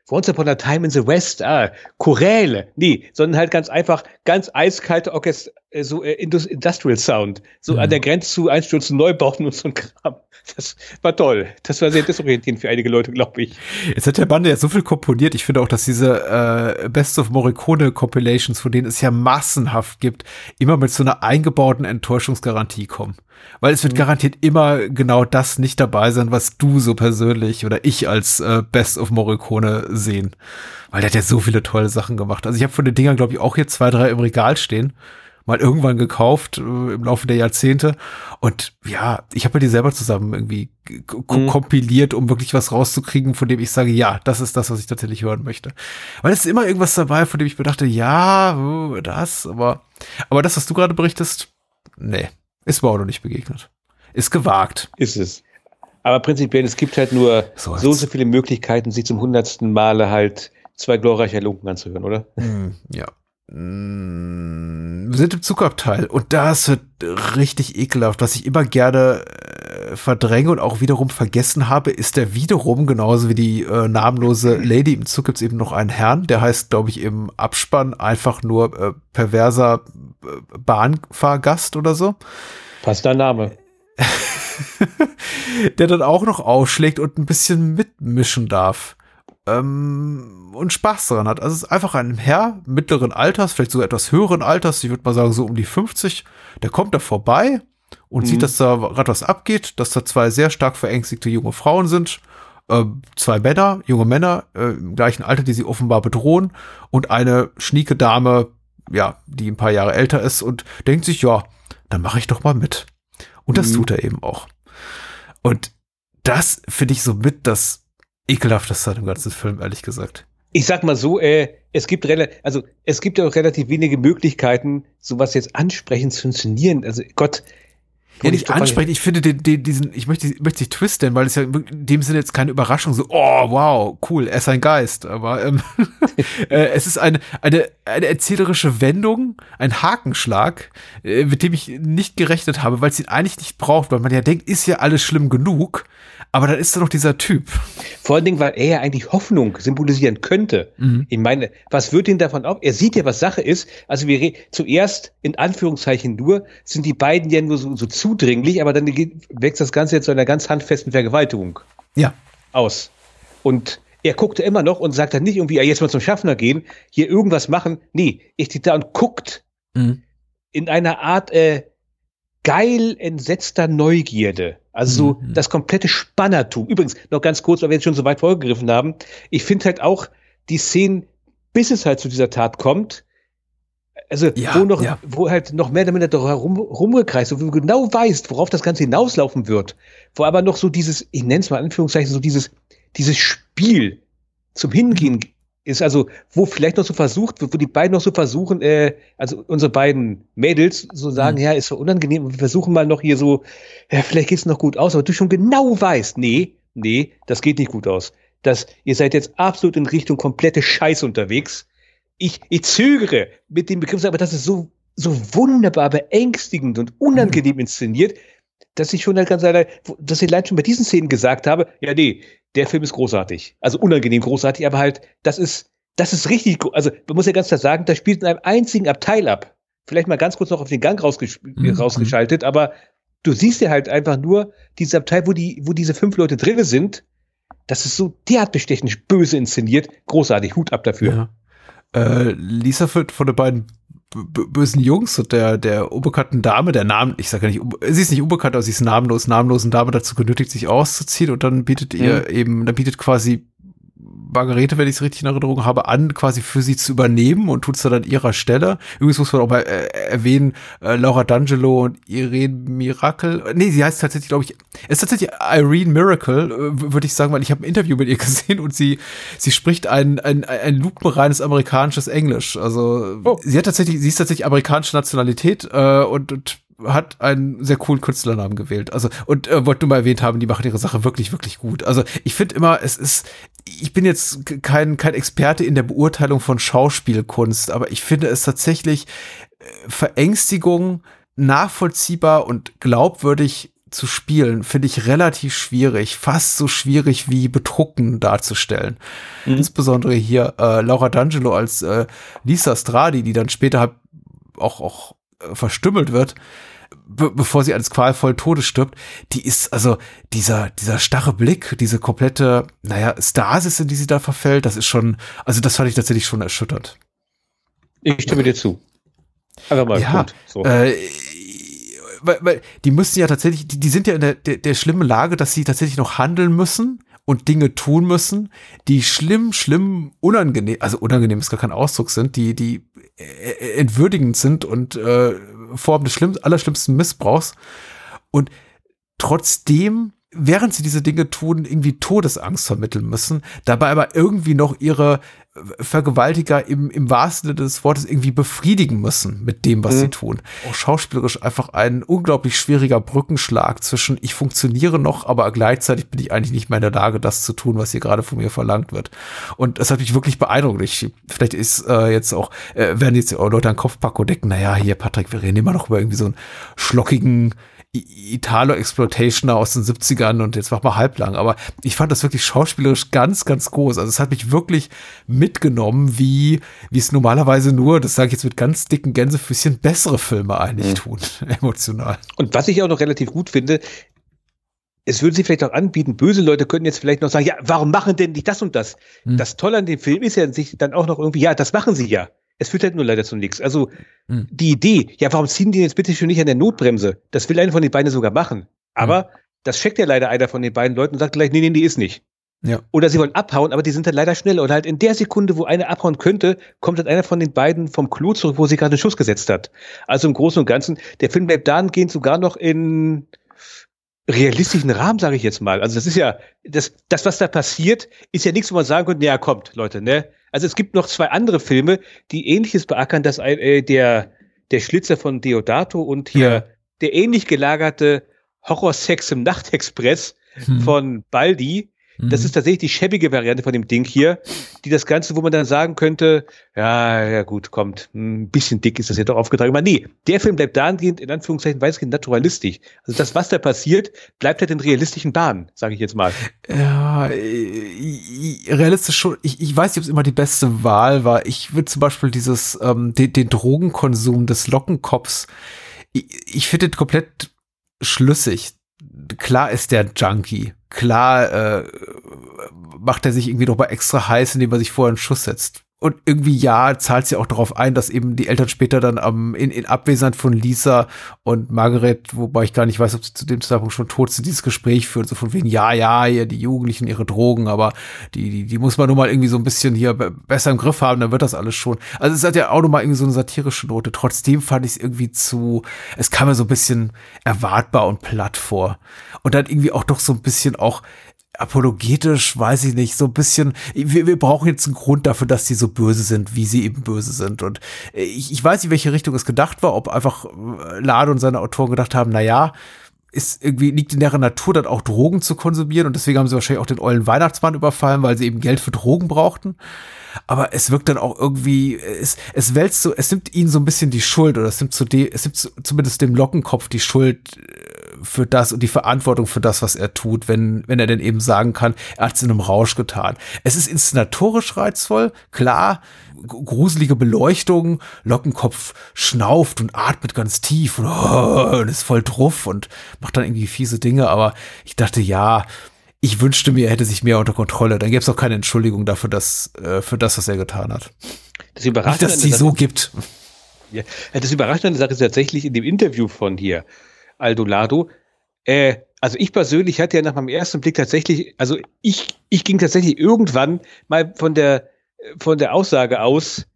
Once Upon a Time in the West, ah, Choräle. Nee, sondern halt ganz einfach, ganz eiskalte Orchester, äh, so äh, Industrial Sound. So mhm. an der Grenze zu Einstürzen, Neubauten und so ein Kram. Das war toll. Das war sehr desorientierend für einige Leute, glaube ich. Jetzt hat der Bande ja so viel komponiert. Ich finde auch, dass diese äh, Best of Morricone Compilations, von denen es ja massenhaft gibt, immer mit so einer eingebauten Enttäuschungsgarantie kommen. Weil es wird mhm. garantiert immer genau das nicht dabei sein, was du so persönlich oder ich als äh, Best of Morricone sehen. Weil der hat ja so viele tolle Sachen gemacht. Also ich habe von den Dingern, glaube ich, auch hier zwei, drei im Regal stehen. Mal irgendwann gekauft äh, im Laufe der Jahrzehnte. Und ja, ich habe mir die selber zusammen irgendwie mhm. kompiliert, um wirklich was rauszukriegen, von dem ich sage, ja, das ist das, was ich tatsächlich hören möchte. Weil es ist immer irgendwas dabei, von dem ich mir dachte, ja, das, aber, aber das, was du gerade berichtest, nee. Ist mir auch noch nicht begegnet. Ist gewagt. Ist es. Aber prinzipiell, es gibt halt nur so, so, so viele Möglichkeiten, sich zum hundertsten Male halt zwei glorreiche Lunken anzuhören, oder? Mm, ja. Mh, sind im Zugabteil und das wird richtig ekelhaft. Was ich immer gerne äh, verdränge und auch wiederum vergessen habe, ist der wiederum, genauso wie die äh, namenlose Lady im Zug gibt's eben noch einen Herrn, der heißt, glaube ich, im Abspann einfach nur äh, perverser äh, Bahnfahrgast oder so. Passt der Name. der dann auch noch ausschlägt und ein bisschen mitmischen darf. Ähm, und Spaß daran hat. Also es ist einfach ein Herr mittleren Alters, vielleicht sogar etwas höheren Alters, ich würde mal sagen so um die 50, der kommt da vorbei und mhm. sieht, dass da gerade was abgeht, dass da zwei sehr stark verängstigte junge Frauen sind, äh, zwei Männer, junge Männer äh, im gleichen Alter, die sie offenbar bedrohen und eine schnieke Dame, ja, die ein paar Jahre älter ist und denkt sich, ja, dann mache ich doch mal mit. Und das mhm. tut er eben auch. Und das finde ich so mit das ekelhafteste an dem ganzen Film, ehrlich gesagt. Ich sag mal so, äh, es gibt also es gibt ja auch relativ wenige Möglichkeiten, sowas jetzt ansprechend zu inszenieren. Also Gott, ja, nicht ansprechen. Ich finde den, den, diesen, ich möchte, möchte sich twisten, weil es ja in dem Sinne jetzt keine Überraschung so, oh, wow, cool, er ist ein Geist. Aber ähm, äh, es ist eine, eine, eine erzählerische Wendung, ein Hakenschlag, äh, mit dem ich nicht gerechnet habe, weil es ihn eigentlich nicht braucht, weil man ja denkt, ist ja alles schlimm genug. Aber dann ist da noch dieser Typ. Vor allen Dingen, weil er ja eigentlich Hoffnung symbolisieren könnte. Mhm. Ich meine, was wird ihn davon auf? Er sieht ja, was Sache ist. Also wir zuerst in Anführungszeichen nur sind die beiden ja nur so, so zudringlich, aber dann wächst das Ganze jetzt zu einer ganz handfesten Vergewaltigung. Ja. Aus. Und er guckte immer noch und sagt dann nicht irgendwie, ja, jetzt mal zum Schaffner gehen, hier irgendwas machen. Nee, er steht da und guckt mhm. in einer Art äh, geil entsetzter Neugierde. Also so mhm. das komplette Spannertum. Übrigens, noch ganz kurz, weil wir jetzt schon so weit vorgegriffen haben. Ich finde halt auch die Szenen, bis es halt zu dieser Tat kommt, also ja, wo noch, ja. wo halt noch mehr damit herum, rumgekreist, wo du genau weißt, worauf das Ganze hinauslaufen wird, wo aber noch so dieses, ich nenne es mal Anführungszeichen, so dieses, dieses Spiel zum Hingehen ist also, wo vielleicht noch so versucht, wo, die beiden noch so versuchen, äh, also unsere beiden Mädels so sagen, mhm. ja, ist so unangenehm, wir versuchen mal noch hier so, ja, vielleicht geht's noch gut aus, aber du schon genau weißt, nee, nee, das geht nicht gut aus. Das, ihr seid jetzt absolut in Richtung komplette Scheiß unterwegs. Ich, ich zögere mit dem Begriff, aber das ist so, so wunderbar beängstigend und unangenehm mhm. inszeniert, dass ich schon halt ganz leider, dass ich leider schon bei diesen Szenen gesagt habe, ja, nee, der Film ist großartig. Also unangenehm großartig, aber halt, das ist, das ist richtig, also man muss ja ganz klar sagen, das spielt in einem einzigen Abteil ab. Vielleicht mal ganz kurz noch auf den Gang rausgesch mhm. rausgeschaltet, aber du siehst ja halt einfach nur dieses Abteil, wo die, wo diese fünf Leute drin sind. Das ist so derart bestechend böse inszeniert. Großartig, Hut ab dafür. Ja. Äh, Lisa von den beiden bösen Jungs und der, der unbekannten Dame, der Namen, ich sage ja nicht, sie ist nicht unbekannt, aber sie ist namenlos, namenlosen Dame dazu genötigt, sich auszuziehen und dann bietet ihr mhm. eben, dann bietet quasi Margarete, wenn ich es richtig in Erinnerung habe, an, quasi für sie zu übernehmen und tut es dann an ihrer Stelle. Übrigens muss man auch mal äh, erwähnen, äh, Laura D'Angelo und Irene Miracle. Nee, sie heißt tatsächlich, glaube ich, ist tatsächlich Irene Miracle, äh, würde ich sagen, weil ich habe ein Interview mit ihr gesehen und sie, sie spricht ein, ein, ein lupenreines amerikanisches Englisch. Also oh. sie hat tatsächlich, sie ist tatsächlich amerikanische Nationalität äh, und, und hat einen sehr coolen Künstlernamen gewählt. Also, und äh, wollte nur mal erwähnt haben, die machen ihre Sache wirklich, wirklich gut. Also, ich finde immer, es ist, ich bin jetzt kein, kein Experte in der Beurteilung von Schauspielkunst, aber ich finde es tatsächlich äh, Verängstigung nachvollziehbar und glaubwürdig zu spielen, finde ich relativ schwierig, fast so schwierig wie bedrucken darzustellen. Mhm. Insbesondere hier äh, Laura D'Angelo als äh, Lisa Stradi, die dann später halt auch, auch äh, verstümmelt wird, be bevor sie als qualvoll Todes stirbt, die ist, also dieser, dieser starre Blick, diese komplette, naja, Stasis, in die sie da verfällt, das ist schon, also das fand ich tatsächlich schon erschütternd. Ich stimme dir zu. Aber mal, ja, gut, so. äh, weil, weil die müssen ja tatsächlich, die, die sind ja in der, der, der schlimmen Lage, dass sie tatsächlich noch handeln müssen und Dinge tun müssen, die schlimm, schlimm, unangenehm, also unangenehm ist gar kein Ausdruck sind, die, die äh, entwürdigend sind und äh, Form des schlimm, allerschlimmsten Missbrauchs. Und trotzdem während sie diese Dinge tun, irgendwie Todesangst vermitteln müssen, dabei aber irgendwie noch ihre Vergewaltiger im, im wahrsten Sinne des Wortes irgendwie befriedigen müssen mit dem, was mhm. sie tun. Auch schauspielerisch einfach ein unglaublich schwieriger Brückenschlag zwischen ich funktioniere noch, aber gleichzeitig bin ich eigentlich nicht mehr in der Lage, das zu tun, was hier gerade von mir verlangt wird. Und das hat mich wirklich beeindruckt. Ich, vielleicht ist äh, jetzt auch, äh, werden jetzt auch Leute an den Kopf packen und denken, naja, hier Patrick, wir reden immer noch über irgendwie so einen schlockigen Italo-Exploitationer aus den 70ern und jetzt mach mal halblang. Aber ich fand das wirklich schauspielerisch ganz, ganz groß. Also es hat mich wirklich mitgenommen, wie, wie es normalerweise nur, das sage ich jetzt mit ganz dicken Gänsefüßchen, bessere Filme eigentlich mhm. tun, emotional. Und was ich auch noch relativ gut finde, es würde sich vielleicht auch anbieten, böse Leute könnten jetzt vielleicht noch sagen, ja, warum machen denn nicht das und das? Mhm. Das Tolle an dem Film ist ja sich dann auch noch irgendwie, ja, das machen sie ja. Es führt halt nur leider zu nichts. Also hm. die Idee, ja, warum ziehen die jetzt bitte schon nicht an der Notbremse? Das will einer von den beiden sogar machen. Aber hm. das checkt ja leider einer von den beiden Leuten und sagt gleich, nee, nee, die ist nicht. Ja. Oder sie wollen abhauen, aber die sind halt leider schnell. Oder halt in der Sekunde, wo einer abhauen könnte, kommt halt einer von den beiden vom Klo zurück, wo sie gerade einen Schuss gesetzt hat. Also im Großen und Ganzen, der Film bleibt dahingehend sogar noch in realistischen Rahmen, sage ich jetzt mal. Also das ist ja, das, das, was da passiert, ist ja nichts, wo man sagen könnte, ja, kommt, Leute, ne? Also es gibt noch zwei andere Filme, die ähnliches beackern, dass äh, der, der Schlitzer von Deodato und hier ja. der ähnlich gelagerte Horrorsex im Nachtexpress hm. von Baldi, das mhm. ist tatsächlich die schäbige Variante von dem Ding hier, die das Ganze, wo man dann sagen könnte, ja, ja gut, kommt, ein bisschen dick ist das jetzt doch aufgetragen. Aber nee, der Film bleibt dahingehend, in Anführungszeichen, weitestgehend naturalistisch. Also das, was da passiert, bleibt halt in realistischen Bahnen, sage ich jetzt mal. Ja, realistisch schon. Ich, ich weiß nicht, ob es immer die beste Wahl war. Ich würde zum Beispiel dieses, ähm, den, den Drogenkonsum des Lockenkopfs, ich, ich finde komplett schlüssig. Klar ist der Junkie klar äh, macht er sich irgendwie noch mal extra heiß, indem er sich vorher einen Schuss setzt. Und irgendwie ja, zahlt sie auch darauf ein, dass eben die Eltern später dann am, in, in Abwesenheit von Lisa und Margaret, wobei ich gar nicht weiß, ob sie zu dem Zeitpunkt schon tot sind, dieses Gespräch führen, so von wegen, ja, ja, hier die Jugendlichen ihre Drogen, aber die, die, die muss man nur mal irgendwie so ein bisschen hier besser im Griff haben, dann wird das alles schon. Also es hat ja auch noch mal irgendwie so eine satirische Note. Trotzdem fand ich es irgendwie zu, es kam mir so ein bisschen erwartbar und platt vor. Und dann irgendwie auch doch so ein bisschen auch apologetisch, weiß ich nicht, so ein bisschen, wir, wir brauchen jetzt einen Grund dafür, dass sie so böse sind, wie sie eben böse sind. Und ich, ich weiß nicht, welche Richtung es gedacht war, ob einfach äh, Lade und seine Autoren gedacht haben, na ja, ist irgendwie liegt in deren Natur, dann auch Drogen zu konsumieren und deswegen haben sie wahrscheinlich auch den ollen Weihnachtsmann überfallen, weil sie eben Geld für Drogen brauchten. Aber es wirkt dann auch irgendwie, es, es wälzt so, es nimmt ihnen so ein bisschen die Schuld oder es nimmt, zu de, es nimmt zumindest dem Lockenkopf die Schuld für das und die Verantwortung für das, was er tut, wenn, wenn er denn eben sagen kann, er hat es in einem Rausch getan. Es ist inszenatorisch reizvoll, klar, gruselige Beleuchtung, Lockenkopf schnauft und atmet ganz tief und, oh, und ist voll druff und macht dann irgendwie fiese Dinge, aber ich dachte, ja, ich wünschte mir, er hätte sich mehr unter Kontrolle. Dann gäbe es auch keine Entschuldigung dafür, dass, äh, für das, was er getan hat. Das überrascht Nicht, dass sie so gibt. Ja, das Überraschende Sache ist tatsächlich in dem Interview von hier, Aldo Lado. Äh, also ich persönlich hatte ja nach meinem ersten Blick tatsächlich, also ich, ich ging tatsächlich irgendwann mal von der, von der Aussage aus,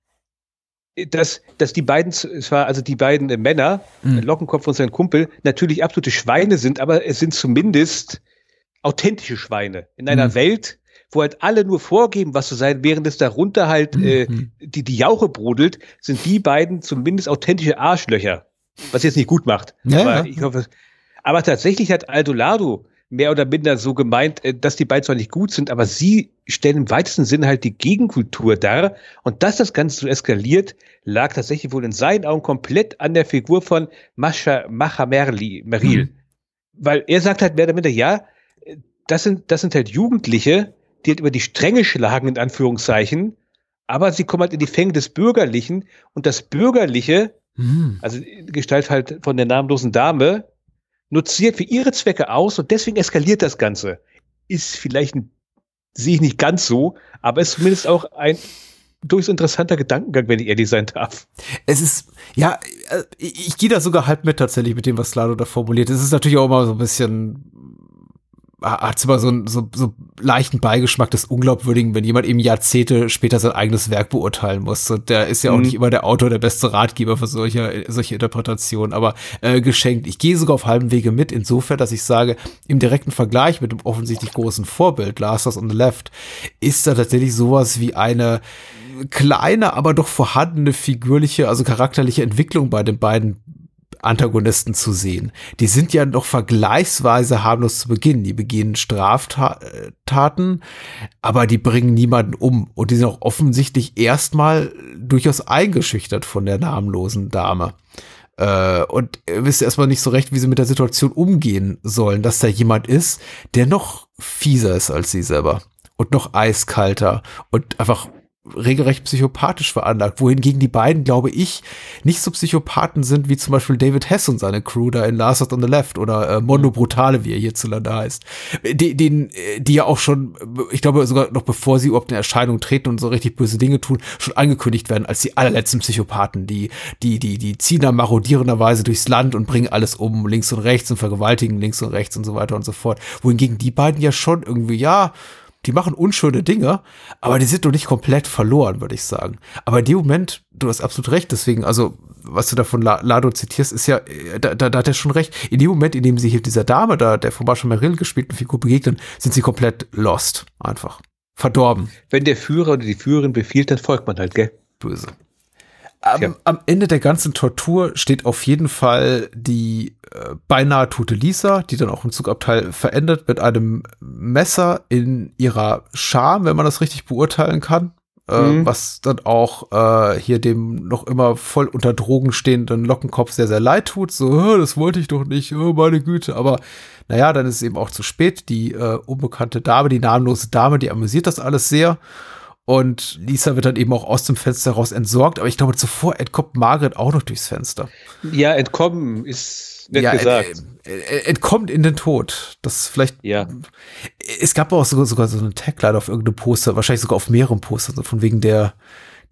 dass, dass die beiden, zwar also die beiden Männer, mhm. Lockenkopf und sein Kumpel, natürlich absolute Schweine sind, aber es sind zumindest authentische Schweine. In einer mhm. Welt, wo halt alle nur vorgeben, was zu sein, während es darunter halt äh, mhm. die, die Jauche brodelt, sind die beiden zumindest authentische Arschlöcher. Was jetzt nicht gut macht. Ja, aber ich hoffe, aber tatsächlich hat Aldolado mehr oder minder so gemeint, äh, dass die beiden zwar nicht gut sind, aber sie stellen im weitesten Sinne halt die Gegenkultur dar. Und dass das Ganze so eskaliert, lag tatsächlich wohl in seinen Augen komplett an der Figur von Mascha, Macha Merli, Meril. Mhm. Weil er sagt halt mehr oder minder, ja, das sind, das sind halt Jugendliche, die halt über die Stränge schlagen, in Anführungszeichen, aber sie kommen halt in die Fänge des Bürgerlichen und das Bürgerliche, mhm. also Gestalt halt von der namenlosen Dame, nutziert für ihre Zwecke aus und deswegen eskaliert das Ganze. Ist vielleicht, sehe ich nicht ganz so, aber ist zumindest auch ein durchaus interessanter Gedankengang, wenn ich ehrlich sein darf. Es ist, ja, äh, ich, ich gehe da sogar halb mit tatsächlich mit dem, was Lado da formuliert. Es ist natürlich auch immer so ein bisschen hat es immer so einen so, so leichten Beigeschmack des Unglaubwürdigen, wenn jemand eben Jahrzehnte später sein eigenes Werk beurteilen muss. Und der ist ja auch mhm. nicht immer der Autor der beste Ratgeber für solche, solche Interpretationen, aber äh, geschenkt. Ich gehe sogar auf halbem Wege mit, insofern, dass ich sage, im direkten Vergleich mit dem offensichtlich großen Vorbild, Last on the Left, ist da tatsächlich sowas wie eine kleine, aber doch vorhandene figürliche, also charakterliche Entwicklung bei den beiden Antagonisten zu sehen. Die sind ja noch vergleichsweise harmlos zu Beginn. Die begehen Straftaten, aber die bringen niemanden um. Und die sind auch offensichtlich erstmal durchaus eingeschüchtert von der namenlosen Dame. Äh, und wisst erstmal nicht so recht, wie sie mit der Situation umgehen sollen, dass da jemand ist, der noch fieser ist als sie selber und noch eiskalter und einfach regelrecht psychopathisch veranlagt, wohingegen die beiden, glaube ich, nicht so Psychopathen sind wie zum Beispiel David Hess und seine Crew da in Last on the Left oder äh, Mondo Brutale, wie er hierzulande heißt. Die, den, die ja auch schon, ich glaube sogar noch bevor sie überhaupt in Erscheinung treten und so richtig böse Dinge tun, schon angekündigt werden als die allerletzten Psychopathen, die, die, die, die ziehen da marodierenderweise durchs Land und bringen alles um, links und rechts und vergewaltigen links und rechts und so weiter und so fort. Wohingegen die beiden ja schon irgendwie, ja, die machen unschöne Dinge, aber die sind doch nicht komplett verloren, würde ich sagen. Aber in dem Moment, du hast absolut recht, deswegen, also, was du da von Lado zitierst, ist ja, äh, da, da, da hat er schon recht. In dem Moment, in dem sie hier dieser Dame da, der von Marshall Merrill gespielten Figur begegnen, sind sie komplett lost. Einfach. Verdorben. Wenn der Führer oder die Führerin befiehlt, dann folgt man halt, gell? Böse. Am, ja. am, Ende der ganzen Tortur steht auf jeden Fall die äh, beinahe tote Lisa, die dann auch im Zugabteil verendet mit einem Messer in ihrer Scham, wenn man das richtig beurteilen kann. Äh, mhm. was dann auch äh, hier dem noch immer voll unter Drogen stehenden Lockenkopf sehr, sehr leid tut. So, das wollte ich doch nicht, oh, meine Güte. Aber naja, dann ist es eben auch zu spät. Die äh, unbekannte Dame, die namenlose Dame, die amüsiert das alles sehr. Und Lisa wird dann eben auch aus dem Fenster raus entsorgt. Aber ich glaube, zuvor entkommt Margaret auch noch durchs Fenster. Ja, entkommen ist nett ja, gesagt. entkommt in den Tod. Das vielleicht. Ja. Es gab auch sogar, sogar so eine Tagline auf irgendeinem Poster, wahrscheinlich sogar auf mehreren Postern, so von wegen der,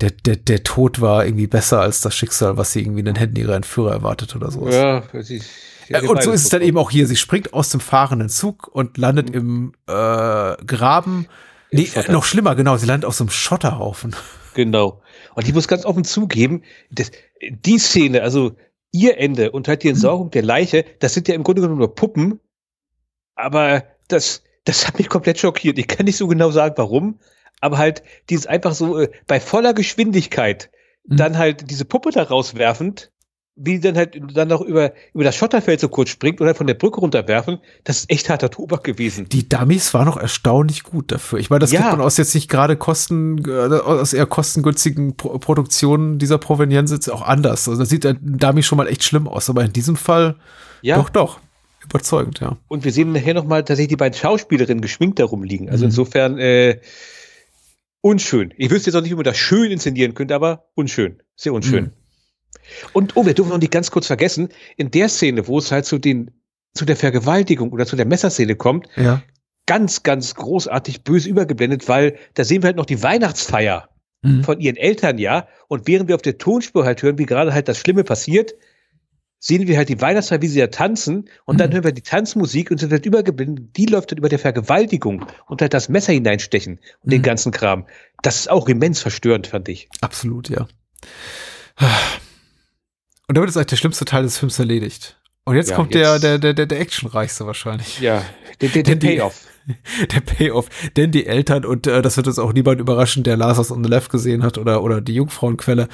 der, der, der Tod war irgendwie besser als das Schicksal, was sie irgendwie in den Händen ihrer Entführer erwartet oder sowas. Ja, ich, ja, und so ist es dann eben auch hier. Sie springt aus dem fahrenden Zug und landet mhm. im äh, Graben Nee, noch schlimmer, genau. Sie landet auf so einem Schotterhaufen. Genau. Und ich muss ganz offen zugeben, das, die Szene, also ihr Ende und halt die Entsorgung der Leiche, das sind ja im Grunde genommen nur Puppen. Aber das, das hat mich komplett schockiert. Ich kann nicht so genau sagen, warum. Aber halt dieses einfach so äh, bei voller Geschwindigkeit mhm. dann halt diese Puppe da rauswerfend wie dann halt dann noch über, über das Schotterfeld so kurz springt oder von der Brücke runterwerfen, das ist echt harter Tobak gewesen. Die Dummies waren noch erstaunlich gut dafür. Ich meine, das ja. kennt man aus jetzt nicht gerade Kosten, äh, aus eher kostengünstigen Pro Produktionen dieser Provenienz jetzt auch anders. Also da sieht ein Dummy schon mal echt schlimm aus, aber in diesem Fall ja. doch, doch. Überzeugend, ja. Und wir sehen nachher nochmal tatsächlich die beiden Schauspielerinnen geschminkt da rumliegen. Also mhm. insofern, äh, unschön. Ich wüsste jetzt auch nicht, wie man das schön inszenieren könnte, aber unschön. Sehr unschön. Mhm. Und oh, wir dürfen noch nicht ganz kurz vergessen, in der Szene, wo es halt zu den zu der Vergewaltigung oder zu der Messerszene kommt, ja. ganz, ganz großartig böse übergeblendet, weil da sehen wir halt noch die Weihnachtsfeier mhm. von ihren Eltern, ja. Und während wir auf der Tonspur halt hören, wie gerade halt das Schlimme passiert, sehen wir halt die Weihnachtsfeier, wie sie da tanzen. Und mhm. dann hören wir die Tanzmusik und sind halt übergeblendet. Die läuft dann über der Vergewaltigung und halt das Messer hineinstechen und mhm. den ganzen Kram. Das ist auch immens verstörend, fand ich. Absolut, ja. Und damit ist eigentlich der schlimmste Teil des Films erledigt. Und jetzt ja, kommt jetzt der, der, der, der actionreichste wahrscheinlich. Ja, der, der, der Payoff. Der Payoff. Denn die Eltern, und äh, das wird uns auch niemand überraschen, der Lars on the Left gesehen hat oder, oder die Jungfrauenquelle,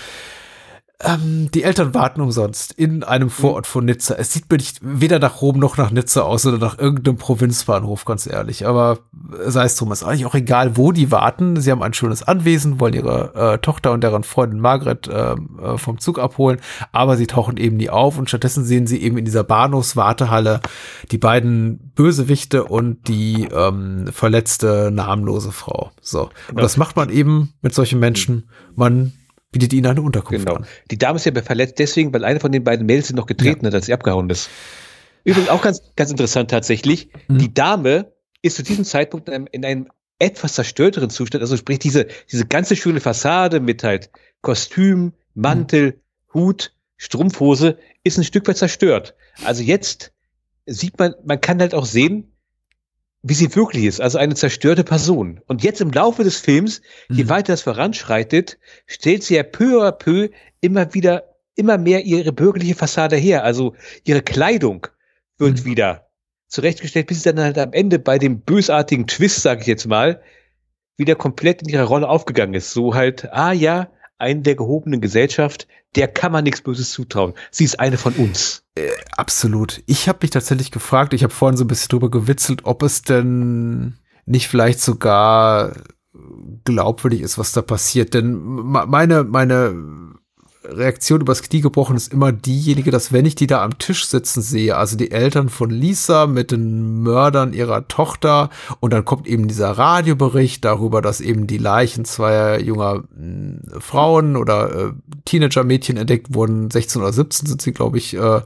ähm, die Eltern warten umsonst in einem Vorort von Nizza. Es sieht mir nicht weder nach Rom noch nach Nizza aus oder nach irgendeinem Provinzbahnhof, ganz ehrlich. Aber sei es drum, ist eigentlich auch egal, wo die warten. Sie haben ein schönes Anwesen, wollen ihre äh, Tochter und deren Freundin Margaret ähm, äh, vom Zug abholen, aber sie tauchen eben nie auf und stattdessen sehen sie eben in dieser Bahnhofswartehalle die beiden Bösewichte und die ähm, verletzte namenlose Frau. So. Und das macht man eben mit solchen Menschen. Man bietet ihnen eine Unterkunft genau. an. Die Dame ist ja verletzt deswegen, weil eine von den beiden Mädels noch getreten ja. hat, als sie abgehauen ist. Übrigens auch ganz, ganz interessant tatsächlich. Mhm. Die Dame ist zu diesem Zeitpunkt in einem, in einem etwas zerstörteren Zustand, also sprich diese, diese ganze schöne Fassade mit halt Kostüm, Mantel, mhm. Hut, Strumpfhose ist ein Stück weit zerstört. Also jetzt sieht man, man kann halt auch sehen, wie sie wirklich ist, also eine zerstörte Person. Und jetzt im Laufe des Films, je mhm. weiter das voranschreitet, stellt sie ja peu à peu immer wieder, immer mehr ihre bürgerliche Fassade her. Also ihre Kleidung wird mhm. wieder zurechtgestellt, bis sie dann halt am Ende bei dem bösartigen Twist, sage ich jetzt mal, wieder komplett in ihrer Rolle aufgegangen ist. So halt, ah ja, einen der gehobenen Gesellschaft, der kann man nichts Böses zutrauen. Sie ist eine von uns. Äh, absolut. Ich habe mich tatsächlich gefragt, ich habe vorhin so ein bisschen drüber gewitzelt, ob es denn nicht vielleicht sogar glaubwürdig ist, was da passiert. Denn meine, meine Reaktion übers Knie gebrochen ist immer diejenige, dass wenn ich die da am Tisch sitzen sehe, also die Eltern von Lisa mit den Mördern ihrer Tochter und dann kommt eben dieser Radiobericht darüber, dass eben die Leichen zweier junger äh, Frauen oder äh, Teenager-Mädchen entdeckt wurden, 16 oder 17 sind sie, glaube ich, äh,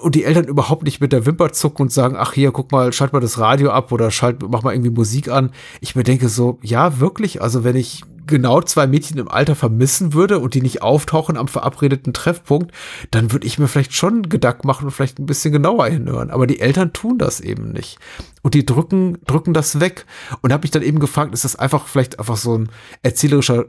und die Eltern überhaupt nicht mit der Wimper zucken und sagen, ach hier, guck mal, schalt mal das Radio ab oder schalt, mach mal irgendwie Musik an. Ich mir denke so, ja, wirklich, also wenn ich genau zwei Mädchen im Alter vermissen würde und die nicht auftauchen am verabredeten Treffpunkt, dann würde ich mir vielleicht schon Gedanken machen und vielleicht ein bisschen genauer hinhören. Aber die Eltern tun das eben nicht. Und die drücken, drücken das weg. Und habe ich dann eben gefragt, ist das einfach vielleicht einfach so ein erzählerischer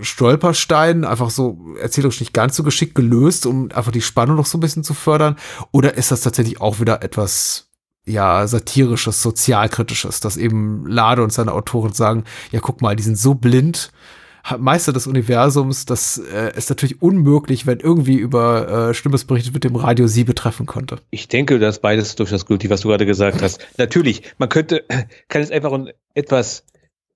Stolperstein, einfach so erzählerisch nicht ganz so geschickt gelöst, um einfach die Spannung noch so ein bisschen zu fördern? Oder ist das tatsächlich auch wieder etwas ja, satirisches, sozialkritisches, dass eben Lade und seine Autoren sagen, ja, guck mal, die sind so blind, Meister des Universums, das äh, ist natürlich unmöglich, wenn irgendwie über äh, Schlimmes berichtet wird, dem Radio sie betreffen konnte. Ich denke, dass beides durchaus gültig, was du gerade gesagt hast. Natürlich, man könnte, kann es einfach ein etwas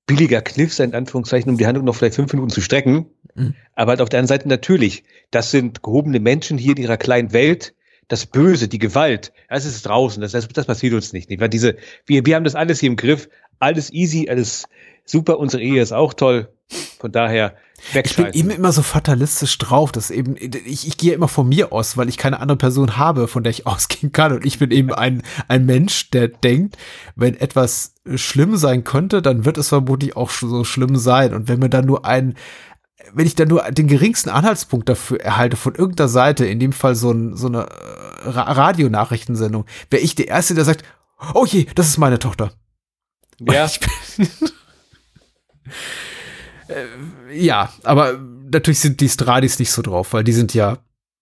billiger Kniff sein, in Anführungszeichen, um die Handlung noch vielleicht fünf Minuten zu strecken. Mhm. Aber halt auf der anderen Seite natürlich, das sind gehobene Menschen hier in ihrer kleinen Welt, das Böse, die Gewalt, das ist draußen, das, das, das passiert uns nicht, nicht. Weil diese, wir, wir haben das alles hier im Griff, alles easy, alles super, unsere Ehe ist auch toll. Von daher, ich bin eben immer so fatalistisch drauf, dass eben, ich, ich gehe immer von mir aus, weil ich keine andere Person habe, von der ich ausgehen kann. Und ich bin eben ein, ein Mensch, der denkt, wenn etwas schlimm sein könnte, dann wird es vermutlich auch so schlimm sein. Und wenn mir dann nur ein, wenn ich da nur den geringsten Anhaltspunkt dafür erhalte von irgendeiner Seite, in dem Fall so, ein, so eine äh, Radionachrichtensendung, wäre ich der Erste, der sagt, oh je, das ist meine Tochter. Ja. äh, ja, aber natürlich sind die Stradis nicht so drauf, weil die sind ja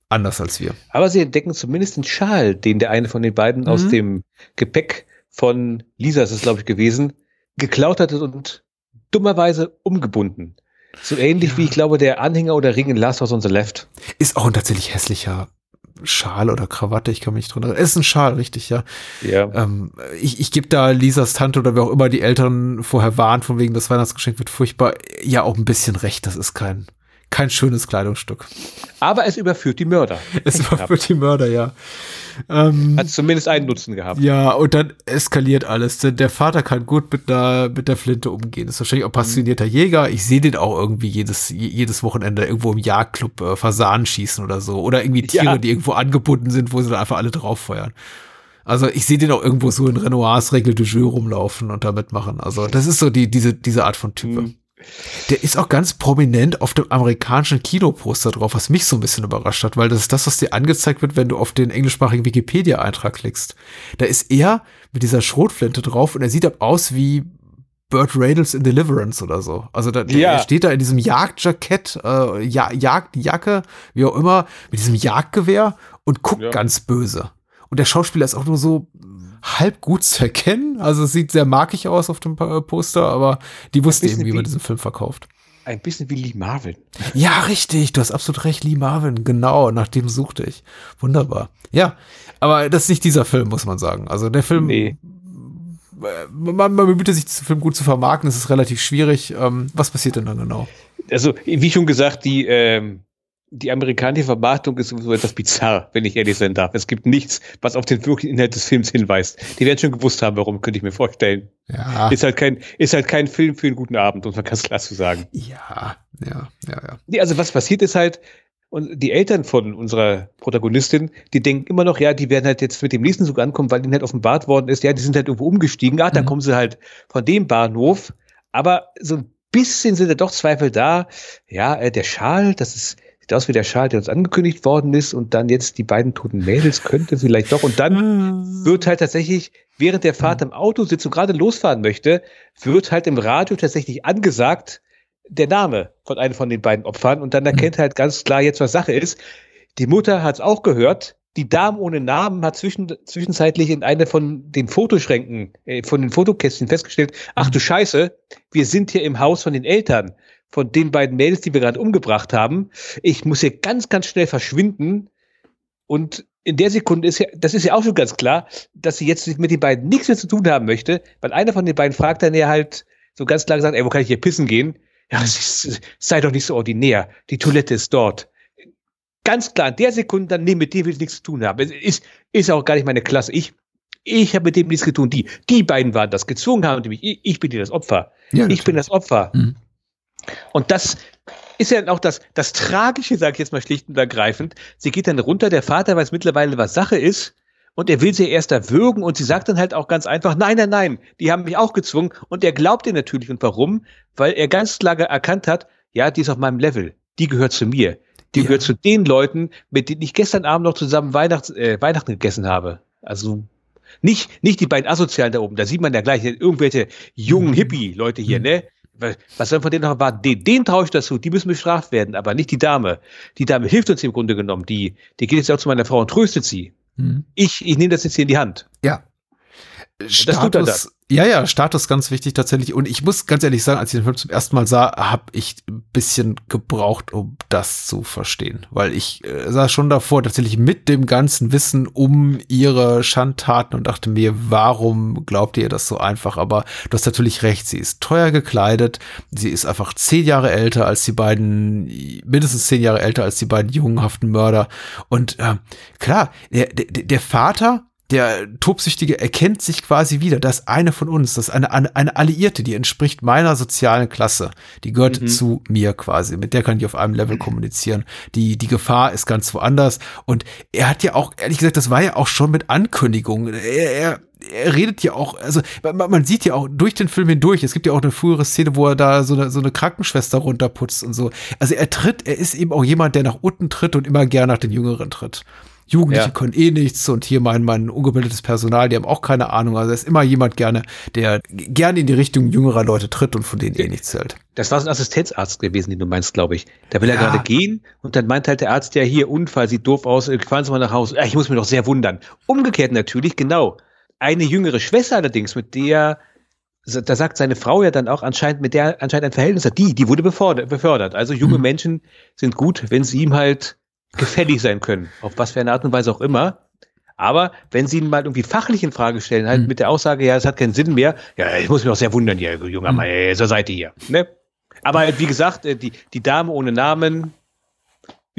anders als wir. Aber sie entdecken zumindest den Schal, den der eine von den beiden mhm. aus dem Gepäck von Lisa, ist es glaube ich gewesen, geklaut hatte und dummerweise umgebunden. So ähnlich ja. wie ich glaube, der Anhänger oder Ring in Last House on the Left. Ist auch ein tatsächlich hässlicher Schal oder Krawatte, ich kann mich nicht drunter. Ist ein Schal, richtig, ja. Ja. Ähm, ich ich gebe da Lisas Tante oder wer auch immer die Eltern vorher warnt, von wegen das Weihnachtsgeschenk wird furchtbar, ja auch ein bisschen recht. Das ist kein, kein schönes Kleidungsstück. Aber es überführt die Mörder. Es überführt die Mörder, ja. Ähm, Hat zumindest einen Nutzen gehabt. Ja, und dann eskaliert alles. Denn der Vater kann gut mit der, mit der Flinte umgehen. Ist wahrscheinlich auch passionierter mhm. Jäger. Ich sehe den auch irgendwie jedes, jedes Wochenende irgendwo im Jagdclub äh, Fasanen schießen oder so. Oder irgendwie Tiere, ja. die irgendwo angebunden sind, wo sie dann einfach alle drauf feuern. Also ich sehe den auch irgendwo so in Renoirs Regel de Jeu rumlaufen und da mitmachen. Also das ist so die, diese, diese Art von Type. Mhm. Der ist auch ganz prominent auf dem amerikanischen Kinoposter drauf, was mich so ein bisschen überrascht hat, weil das ist das, was dir angezeigt wird, wenn du auf den englischsprachigen Wikipedia-Eintrag klickst. Da ist er mit dieser Schrotflinte drauf und er sieht ab aus wie Burt Radels in Deliverance oder so. Also da, ja. er steht da in diesem Jagdjackett, äh, ja, Jagdjacke, wie auch immer, mit diesem Jagdgewehr und guckt ja. ganz böse. Und der Schauspieler ist auch nur so halb gut zu erkennen. Also es sieht sehr markig aus auf dem Poster, aber die wusste eben, wie man diesen Film verkauft. Ein bisschen wie Lee Marvin. Ja, richtig. Du hast absolut recht, Lee Marvin. Genau, nach dem suchte ich. Wunderbar. Ja, aber das ist nicht dieser Film, muss man sagen. Also der Film. Nee. Äh, man, man bemüht sich, diesen Film gut zu vermarkten. Es ist relativ schwierig. Ähm, was passiert denn dann genau? Also, wie schon gesagt, die, ähm, die amerikanische Vermarktung ist sowieso etwas bizarr, wenn ich ehrlich sein darf. Es gibt nichts, was auf den wirklichen Inhalt des Films hinweist. Die werden schon gewusst haben, warum, könnte ich mir vorstellen. Ja. Ist halt kein, ist halt kein Film für einen guten Abend, um mal ganz klar zu sagen. Ja, ja, ja, ja. Also was passiert ist halt, und die Eltern von unserer Protagonistin, die denken immer noch, ja, die werden halt jetzt mit dem nächsten Zug ankommen, weil ihnen halt offenbart worden ist, ja, die sind halt irgendwo umgestiegen. Ah, dann mhm. kommen sie halt von dem Bahnhof. Aber so ein bisschen sind da doch Zweifel da. Ja, äh, der Schal, das ist, sieht aus wie der Schal, der uns angekündigt worden ist und dann jetzt die beiden toten Mädels könnte vielleicht doch. Und dann wird halt tatsächlich, während der Vater im Auto sitzt und gerade losfahren möchte, wird halt im Radio tatsächlich angesagt, der Name von einem von den beiden Opfern. Und dann erkennt halt ganz klar jetzt, was Sache ist. Die Mutter hat es auch gehört, die Dame ohne Namen hat zwischen, zwischenzeitlich in einer von den Fotoschränken, äh, von den Fotokästchen festgestellt, ach du Scheiße, wir sind hier im Haus von den Eltern, von den beiden Mädels, die wir gerade umgebracht haben. Ich muss hier ganz, ganz schnell verschwinden. Und in der Sekunde ist ja, das ist ja auch schon ganz klar, dass sie jetzt mit den beiden nichts mehr zu tun haben möchte, weil einer von den beiden fragt dann ja halt so ganz klar gesagt, ey, wo kann ich hier pissen gehen? Ja, sei doch nicht so ordinär. Die Toilette ist dort ganz klar in der Sekunde, dann nee, mit dem will ich nichts zu tun haben. Es ist, ist auch gar nicht meine Klasse. Ich, ich habe mit dem nichts zu tun. Die, die beiden waren das gezwungen haben, mich, ich, ich bin dir das Opfer. Ja, ich bin das Opfer. Mhm. Und das ist ja auch das, das Tragische, sage ich jetzt mal schlicht und ergreifend. Sie geht dann runter, der Vater weiß mittlerweile, was Sache ist. Und er will sie erst erwürgen und sie sagt dann halt auch ganz einfach, nein, nein, nein, die haben mich auch gezwungen. Und er glaubt ihr natürlich. Und warum? Weil er ganz klar erkannt hat, ja, die ist auf meinem Level. Die gehört zu mir. Die ja. gehört zu den Leuten, mit denen ich gestern Abend noch zusammen Weihnachts, äh, Weihnachten gegessen habe. Also nicht, nicht die beiden Asozialen da oben, da sieht man ja gleich irgendwelche jungen mhm. Hippie-Leute hier, ne? Was soll von denen noch war? Den, den traue ich dazu, die müssen bestraft werden, aber nicht die Dame. Die Dame hilft uns im Grunde genommen. Die, die geht jetzt auch zu meiner Frau und tröstet sie. Mhm. Ich, ich nehme das jetzt hier in die Hand. Ja. Status, ja, ja, Status ganz wichtig tatsächlich. Und ich muss ganz ehrlich sagen, als ich den Film zum ersten Mal sah, habe ich ein bisschen gebraucht, um das zu verstehen. Weil ich äh, sah schon davor tatsächlich mit dem ganzen Wissen um ihre Schandtaten und dachte mir, warum glaubt ihr das so einfach? Aber du hast natürlich recht, sie ist teuer gekleidet. Sie ist einfach zehn Jahre älter als die beiden, mindestens zehn Jahre älter als die beiden jungenhaften Mörder. Und äh, klar, der, der, der Vater der Tobsüchtige erkennt sich quasi wieder. Das ist eine von uns, das ist eine, eine, eine Alliierte, die entspricht meiner sozialen Klasse. Die gehört mhm. zu mir quasi. Mit der kann ich auf einem Level kommunizieren. Die, die Gefahr ist ganz woanders. Und er hat ja auch, ehrlich gesagt, das war ja auch schon mit Ankündigungen. Er, er, er redet ja auch, also man, man sieht ja auch durch den Film hindurch, es gibt ja auch eine frühere Szene, wo er da so eine, so eine Krankenschwester runterputzt und so. Also er tritt, er ist eben auch jemand, der nach unten tritt und immer gern nach den Jüngeren tritt. Jugendliche ja. können eh nichts und hier mein, mein ungebildetes Personal, die haben auch keine Ahnung. Also es ist immer jemand gerne, der gerne in die Richtung jüngerer Leute tritt und von denen eh nichts hält. Das war so ein Assistenzarzt gewesen, den du meinst, glaube ich. Da will ja. er gerade gehen und dann meint halt der Arzt, ja hier, Unfall, sieht doof aus, äh, fahren Sie mal nach Hause. Ich muss mich doch sehr wundern. Umgekehrt natürlich, genau. Eine jüngere Schwester allerdings, mit der da sagt seine Frau ja dann auch anscheinend mit der anscheinend ein Verhältnis hat. Die, die wurde befördert. Also junge mhm. Menschen sind gut, wenn sie ihm halt gefällig sein können, auf was für eine Art und Weise auch immer. Aber wenn sie ihn mal irgendwie fachlich in Frage stellen, halt mhm. mit der Aussage, ja, es hat keinen Sinn mehr, ja, ich muss mich auch sehr wundern, hier, junger Mann, mhm. zur Seite hier. Ne? Aber wie gesagt, äh, die, die Dame ohne Namen,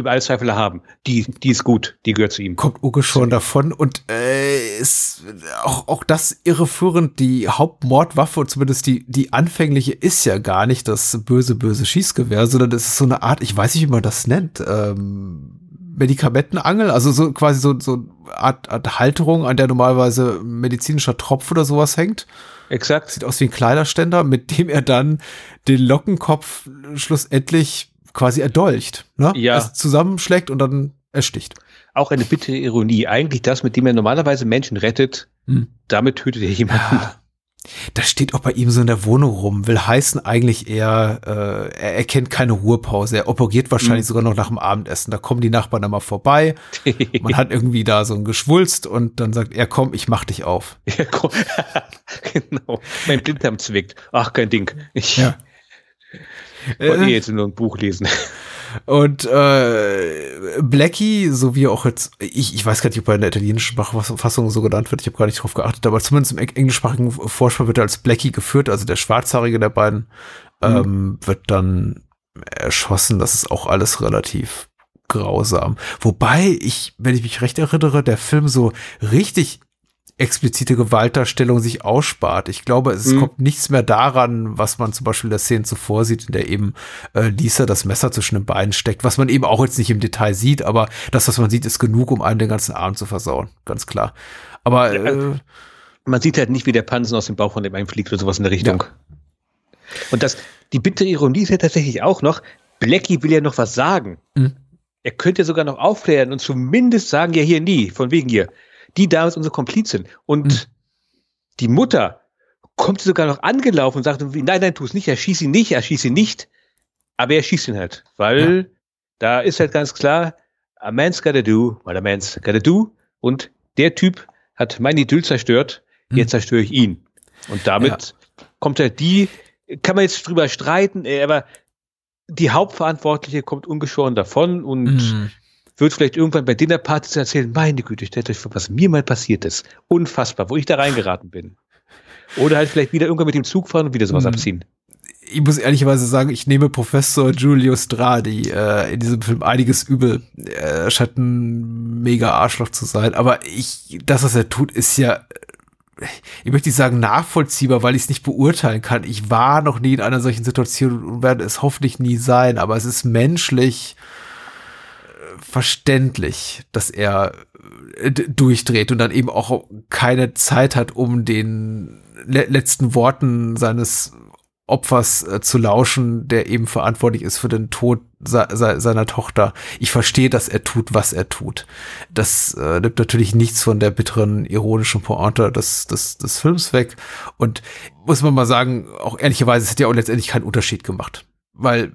über alle Zweifel haben. Die, die ist gut, die gehört zu ihm. Kommt Uge schon davon und äh, ist auch, auch das irreführend, die Hauptmordwaffe, zumindest die, die anfängliche, ist ja gar nicht das böse, böse Schießgewehr, sondern es ist so eine Art, ich weiß nicht, wie man das nennt, ähm, Medikamentenangel, also so quasi so, so Art, Art Halterung, an der normalerweise medizinischer Tropf oder sowas hängt. Exakt. Sieht aus wie ein Kleiderständer, mit dem er dann den Lockenkopf schlussendlich quasi erdolcht, ne? Ja. Also zusammenschlägt und dann ersticht. Auch eine bittere Ironie. Eigentlich das, mit dem er normalerweise Menschen rettet, hm. damit tötet er jemanden. Ja. Das steht auch bei ihm so in der Wohnung rum. Will heißen eigentlich eher, äh, er erkennt keine Ruhepause. Er operiert wahrscheinlich mhm. sogar noch nach dem Abendessen. Da kommen die Nachbarn immer vorbei. Man hat irgendwie da so ein Geschwulst und dann sagt er, komm, ich mach dich auf. Ja, komm. genau. Mein Blinddarm zwickt. Ach, kein Ding. Ich, ja. Wollte äh, jetzt nur ein Buch lesen. Und äh, Blackie, so wie auch jetzt, ich, ich weiß gar nicht, ob er in der italienischen Fassung so genannt wird, ich habe gar nicht drauf geachtet, aber zumindest im englischsprachigen Vorspann wird er als Blackie geführt, also der Schwarzhaarige der beiden, mhm. ähm, wird dann erschossen. Das ist auch alles relativ grausam. Wobei ich, wenn ich mich recht erinnere, der Film so richtig explizite Gewaltdarstellung sich ausspart. Ich glaube, es mhm. kommt nichts mehr daran, was man zum Beispiel in der Szene zuvor sieht, in der eben äh, Lisa das Messer zwischen den Beinen steckt, was man eben auch jetzt nicht im Detail sieht, aber das, was man sieht, ist genug, um einen den ganzen Arm zu versauen, ganz klar. Aber ja, äh, man sieht halt nicht, wie der Pansen aus dem Bauch von dem einen fliegt oder sowas in der Richtung. Ja. Und das, die bittere Ironie ist ja tatsächlich auch noch, Blackie will ja noch was sagen. Mhm. er könnte sogar noch aufklären und zumindest sagen, ja hier nie, von wegen hier, die damals unsere Komplizin. Und mhm. die Mutter kommt sogar noch angelaufen und sagt, nein, nein, tu es nicht, er schießt ihn nicht, er schießt ihn nicht. Aber er schießt ihn halt, weil ja. da ist halt ganz klar, a man's gotta do, what a man's gotta do. Und der Typ hat mein Idyll zerstört, hm. jetzt zerstöre ich ihn. Und damit ja. kommt halt die, kann man jetzt drüber streiten, äh, aber die Hauptverantwortliche kommt ungeschoren davon und mhm. Wird vielleicht irgendwann bei Dinnerpartys erzählen, meine Güte, stellt euch vor, was mir mal passiert ist. Unfassbar, wo ich da reingeraten bin. Oder halt vielleicht wieder irgendwann mit dem Zug fahren und wieder sowas mhm. abziehen. Ich muss ehrlicherweise sagen, ich nehme Professor Giulio Stradi äh, in diesem Film einiges übel. Er scheint ein mega Arschloch zu sein, aber ich, das, was er tut, ist ja ich möchte nicht sagen nachvollziehbar, weil ich es nicht beurteilen kann. Ich war noch nie in einer solchen Situation und werde es hoffentlich nie sein, aber es ist menschlich verständlich, dass er äh, durchdreht und dann eben auch keine Zeit hat, um den le letzten Worten seines Opfers äh, zu lauschen, der eben verantwortlich ist für den Tod se se seiner Tochter. Ich verstehe, dass er tut, was er tut. Das äh, nimmt natürlich nichts von der bitteren, ironischen Pointe des, des, des Films weg. Und muss man mal sagen, auch ehrlicherweise, es hat ja auch letztendlich keinen Unterschied gemacht. Weil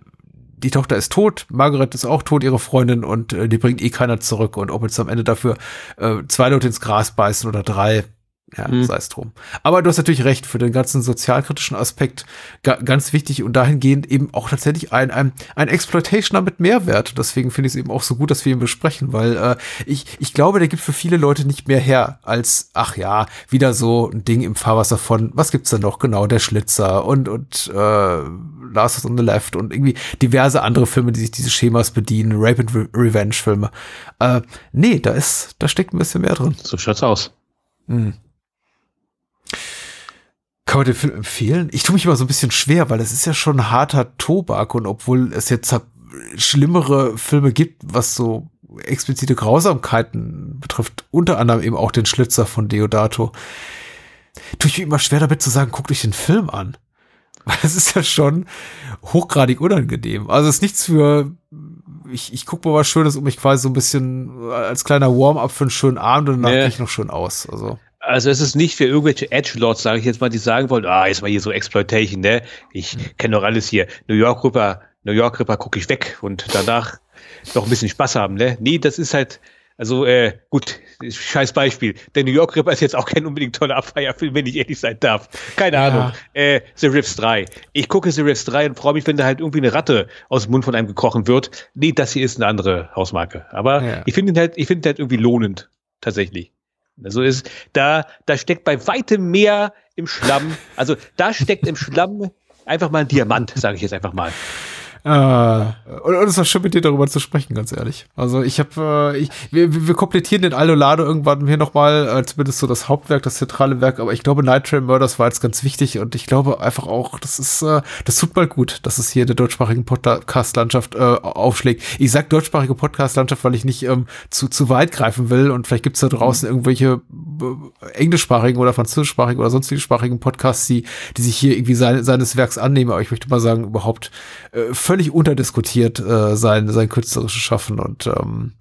die Tochter ist tot, Margaret ist auch tot, ihre Freundin, und äh, die bringt eh keiner zurück. Und ob jetzt am Ende dafür äh, zwei Leute ins Gras beißen oder drei, ja, hm. sei es drum. Aber du hast natürlich recht, für den ganzen sozialkritischen Aspekt ga ganz wichtig und dahingehend eben auch tatsächlich ein, ein, ein Exploitationer mit Mehrwert. Deswegen finde ich es eben auch so gut, dass wir ihn besprechen, weil äh, ich, ich glaube, der gibt für viele Leute nicht mehr her als, ach ja, wieder so ein Ding im Fahrwasser von, was gibt's da noch? Genau, der Schlitzer und, und äh, Last on the Left und irgendwie diverse andere Filme, die sich diese Schemas bedienen, Rape and Re Revenge Filme. Äh, nee, da ist, da steckt ein bisschen mehr drin. So schaut's aus. Mhm. Kann man den Film empfehlen? Ich tue mich immer so ein bisschen schwer, weil es ist ja schon harter Tobak und obwohl es jetzt schlimmere Filme gibt, was so explizite Grausamkeiten betrifft, unter anderem eben auch den Schlitzer von Deodato, tue ich mir immer schwer damit zu sagen, guckt euch den Film an. Weil es ist ja schon hochgradig unangenehm. Also es ist nichts für, ich, ich gucke mal was Schönes, um mich quasi so ein bisschen als kleiner Warm-up für einen schönen Abend und danach nee. gehe ich noch schön aus. Also. Also es ist nicht für irgendwelche Edge-Lords, sage ich jetzt mal, die sagen wollen, ah, jetzt mal hier so Exploitation, ne? Ich mhm. kenne doch alles hier. New York Ripper, New York Ripper gucke ich weg und danach noch ein bisschen Spaß haben, ne? Nee, das ist halt, also äh, gut, scheiß Beispiel. Der New York Ripper ist jetzt auch kein unbedingt toller Abfeierfilm, wenn ich ehrlich sein darf. Keine ja. Ahnung. Äh, The Riffs 3. Ich gucke The Riffs 3 und freue mich, wenn da halt irgendwie eine Ratte aus dem Mund von einem gekrochen wird. Nee, das hier ist eine andere Hausmarke. Aber ja. ich finde ihn halt, ich finde ihn halt irgendwie lohnend. Tatsächlich. Also ist, da, da steckt bei weitem mehr im Schlamm. Also da steckt im Schlamm einfach mal ein Diamant, sage ich jetzt einfach mal. Äh, und, und es war schön mit dir darüber zu sprechen, ganz ehrlich. Also ich habe, äh, ich, wir, wir komplettieren den Aldolado irgendwann hier nochmal, äh, zumindest so das Hauptwerk, das zentrale Werk, aber ich glaube, Night Train Murders war jetzt ganz wichtig und ich glaube einfach auch, das ist, äh, das tut mal gut, dass es hier in der deutschsprachigen Podcast-Landschaft äh, aufschlägt. Ich sag deutschsprachige Podcast-Landschaft, weil ich nicht ähm, zu, zu weit greifen will und vielleicht gibt's da draußen mhm. irgendwelche äh, englischsprachigen oder französischsprachigen oder sonstigen Podcasts, die, die sich hier irgendwie sein, seines Werks annehmen, aber ich möchte mal sagen, überhaupt äh, völlig völlig unterdiskutiert äh, sein, sein künstlerisches Schaffen und ähm,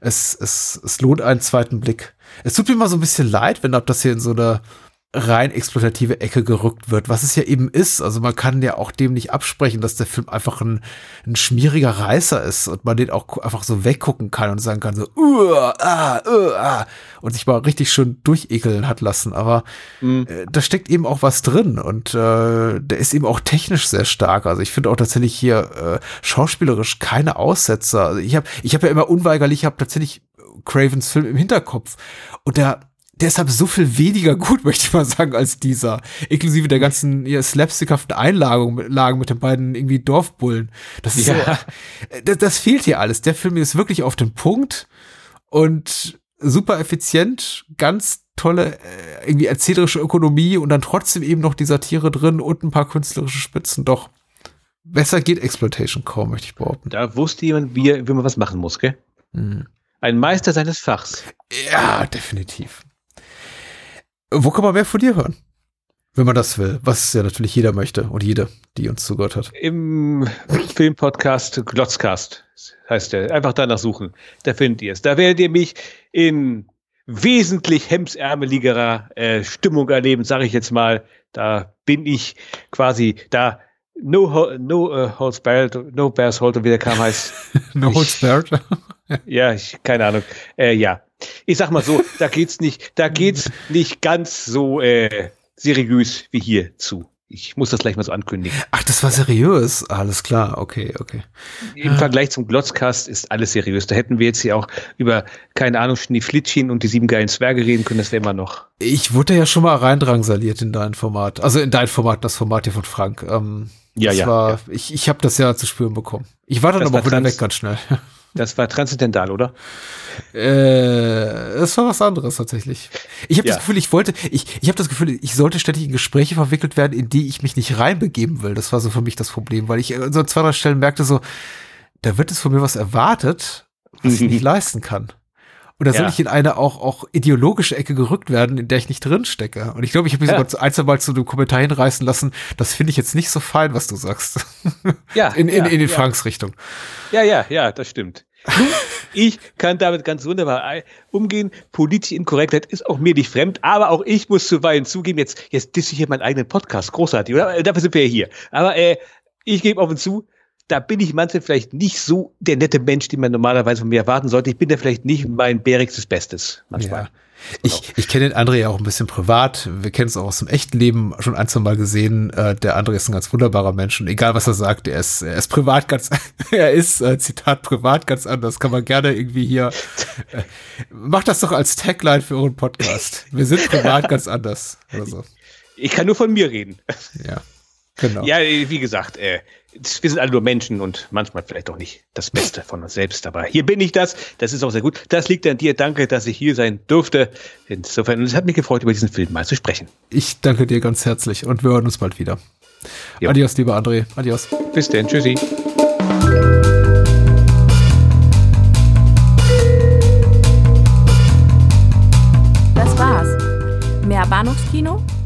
es, es, es lohnt einen zweiten Blick. Es tut mir immer so ein bisschen leid, wenn ab das hier in so eine rein exploitative Ecke gerückt wird, was es ja eben ist. Also man kann ja auch dem nicht absprechen, dass der Film einfach ein, ein schmieriger Reißer ist und man den auch einfach so weggucken kann und sagen kann so, uh, ah, uh, ah, und sich mal richtig schön durchekeln hat lassen. Aber mhm. äh, da steckt eben auch was drin und äh, der ist eben auch technisch sehr stark. Also ich finde auch tatsächlich hier äh, schauspielerisch keine Aussetzer. Also ich habe ich hab ja immer unweigerlich, ich habe tatsächlich Cravens Film im Hinterkopf und der deshalb so viel weniger gut, möchte ich mal sagen, als dieser. Inklusive der ganzen ja, slapstickhaften Einlagen Lagen mit den beiden irgendwie Dorfbullen. Das ist ja. so, das, das fehlt hier alles. Der Film ist wirklich auf den Punkt und super effizient, ganz tolle äh, irgendwie erzählerische Ökonomie und dann trotzdem eben noch die Satire drin und ein paar künstlerische Spitzen. Doch besser geht Exploitation kaum, möchte ich behaupten. Da wusste jemand, wie, wie man was machen muss, gell? Mhm. Ein Meister seines Fachs. Ja, definitiv. Wo kann man mehr von dir hören? Wenn man das will, was ja natürlich jeder möchte und jede, die uns zugehört hat. Im Filmpodcast Glotzcast heißt der. Einfach danach suchen. Da findet ihr es. Da werdet ihr mich in wesentlich hemsärmeligerer äh, Stimmung erleben, sage ich jetzt mal. Da bin ich quasi, da No, no uh, Holds Barrel, No Bears Hold, wie der kam heißt. no Holds Barrel? ja, ich, keine Ahnung. Äh, ja, ich sag mal so, da geht's nicht, da geht's nicht ganz so äh, seriös wie hier zu. Ich muss das gleich mal so ankündigen. Ach, das war seriös. Alles klar, okay, okay. Im Vergleich zum Glotzcast ist alles seriös. Da hätten wir jetzt hier auch über, keine Ahnung, Schneeflittchen und die sieben geilen Zwerge reden können. Das wäre immer noch. Ich wurde ja schon mal reindrangsaliert in dein Format. Also in dein Format, das Format hier von Frank. Ähm, ja, ja, war, ja. Ich, ich habe das ja zu spüren bekommen. Ich war dann das aber wieder weg ganz schnell. Das war transzendental, oder? Äh, das war was anderes tatsächlich. Ich habe ja. das Gefühl, ich wollte, ich, ich habe das Gefühl, ich sollte ständig in Gespräche verwickelt werden, in die ich mich nicht reinbegeben will. Das war so für mich das Problem, weil ich an so zwei, drei Stellen merkte so, da wird es von mir was erwartet, was ich nicht leisten kann. Und da soll ja. ich in eine auch, auch ideologische Ecke gerückt werden, in der ich nicht drin stecke. Und ich glaube, ich habe mich ja. sogar ein, zwei Mal zu einem Kommentar hinreißen lassen. Das finde ich jetzt nicht so fein, was du sagst. Ja. in, in, ja, in den ja. Franks Richtung. Ja, ja, ja, das stimmt. ich kann damit ganz wunderbar umgehen. Politische Inkorrektheit ist auch mir nicht fremd, aber auch ich muss zuweilen zugeben, jetzt, jetzt disse ich hier meinen eigenen Podcast. Großartig, oder? Dafür sind wir ja hier. Aber äh, ich gebe offen zu, da bin ich manchmal vielleicht nicht so der nette Mensch, den man normalerweise von mir erwarten sollte. Ich bin da vielleicht nicht mein bärigstes Bestes manchmal. Ja. Ich, ich kenne den André ja auch ein bisschen privat. Wir kennen es auch aus dem echten Leben schon ein, zwei Mal gesehen. Äh, der André ist ein ganz wunderbarer Mensch und egal was er sagt, er ist, er ist privat ganz, er ist, äh, Zitat, privat ganz anders. Kann man gerne irgendwie hier, äh, macht das doch als Tagline für euren Podcast. Wir sind privat ganz anders oder so. Ich kann nur von mir reden. Ja. Genau. Ja, wie gesagt, äh, wir sind alle nur Menschen und manchmal vielleicht auch nicht das Beste von uns selbst. Aber hier bin ich das. Das ist auch sehr gut. Das liegt an dir. Danke, dass ich hier sein durfte. Insofern, es hat mich gefreut, über diesen Film mal zu sprechen. Ich danke dir ganz herzlich und wir hören uns bald wieder. Jo. Adios, lieber André. Adios. Bis denn. Tschüssi. Das war's. Mehr Bahnhofskino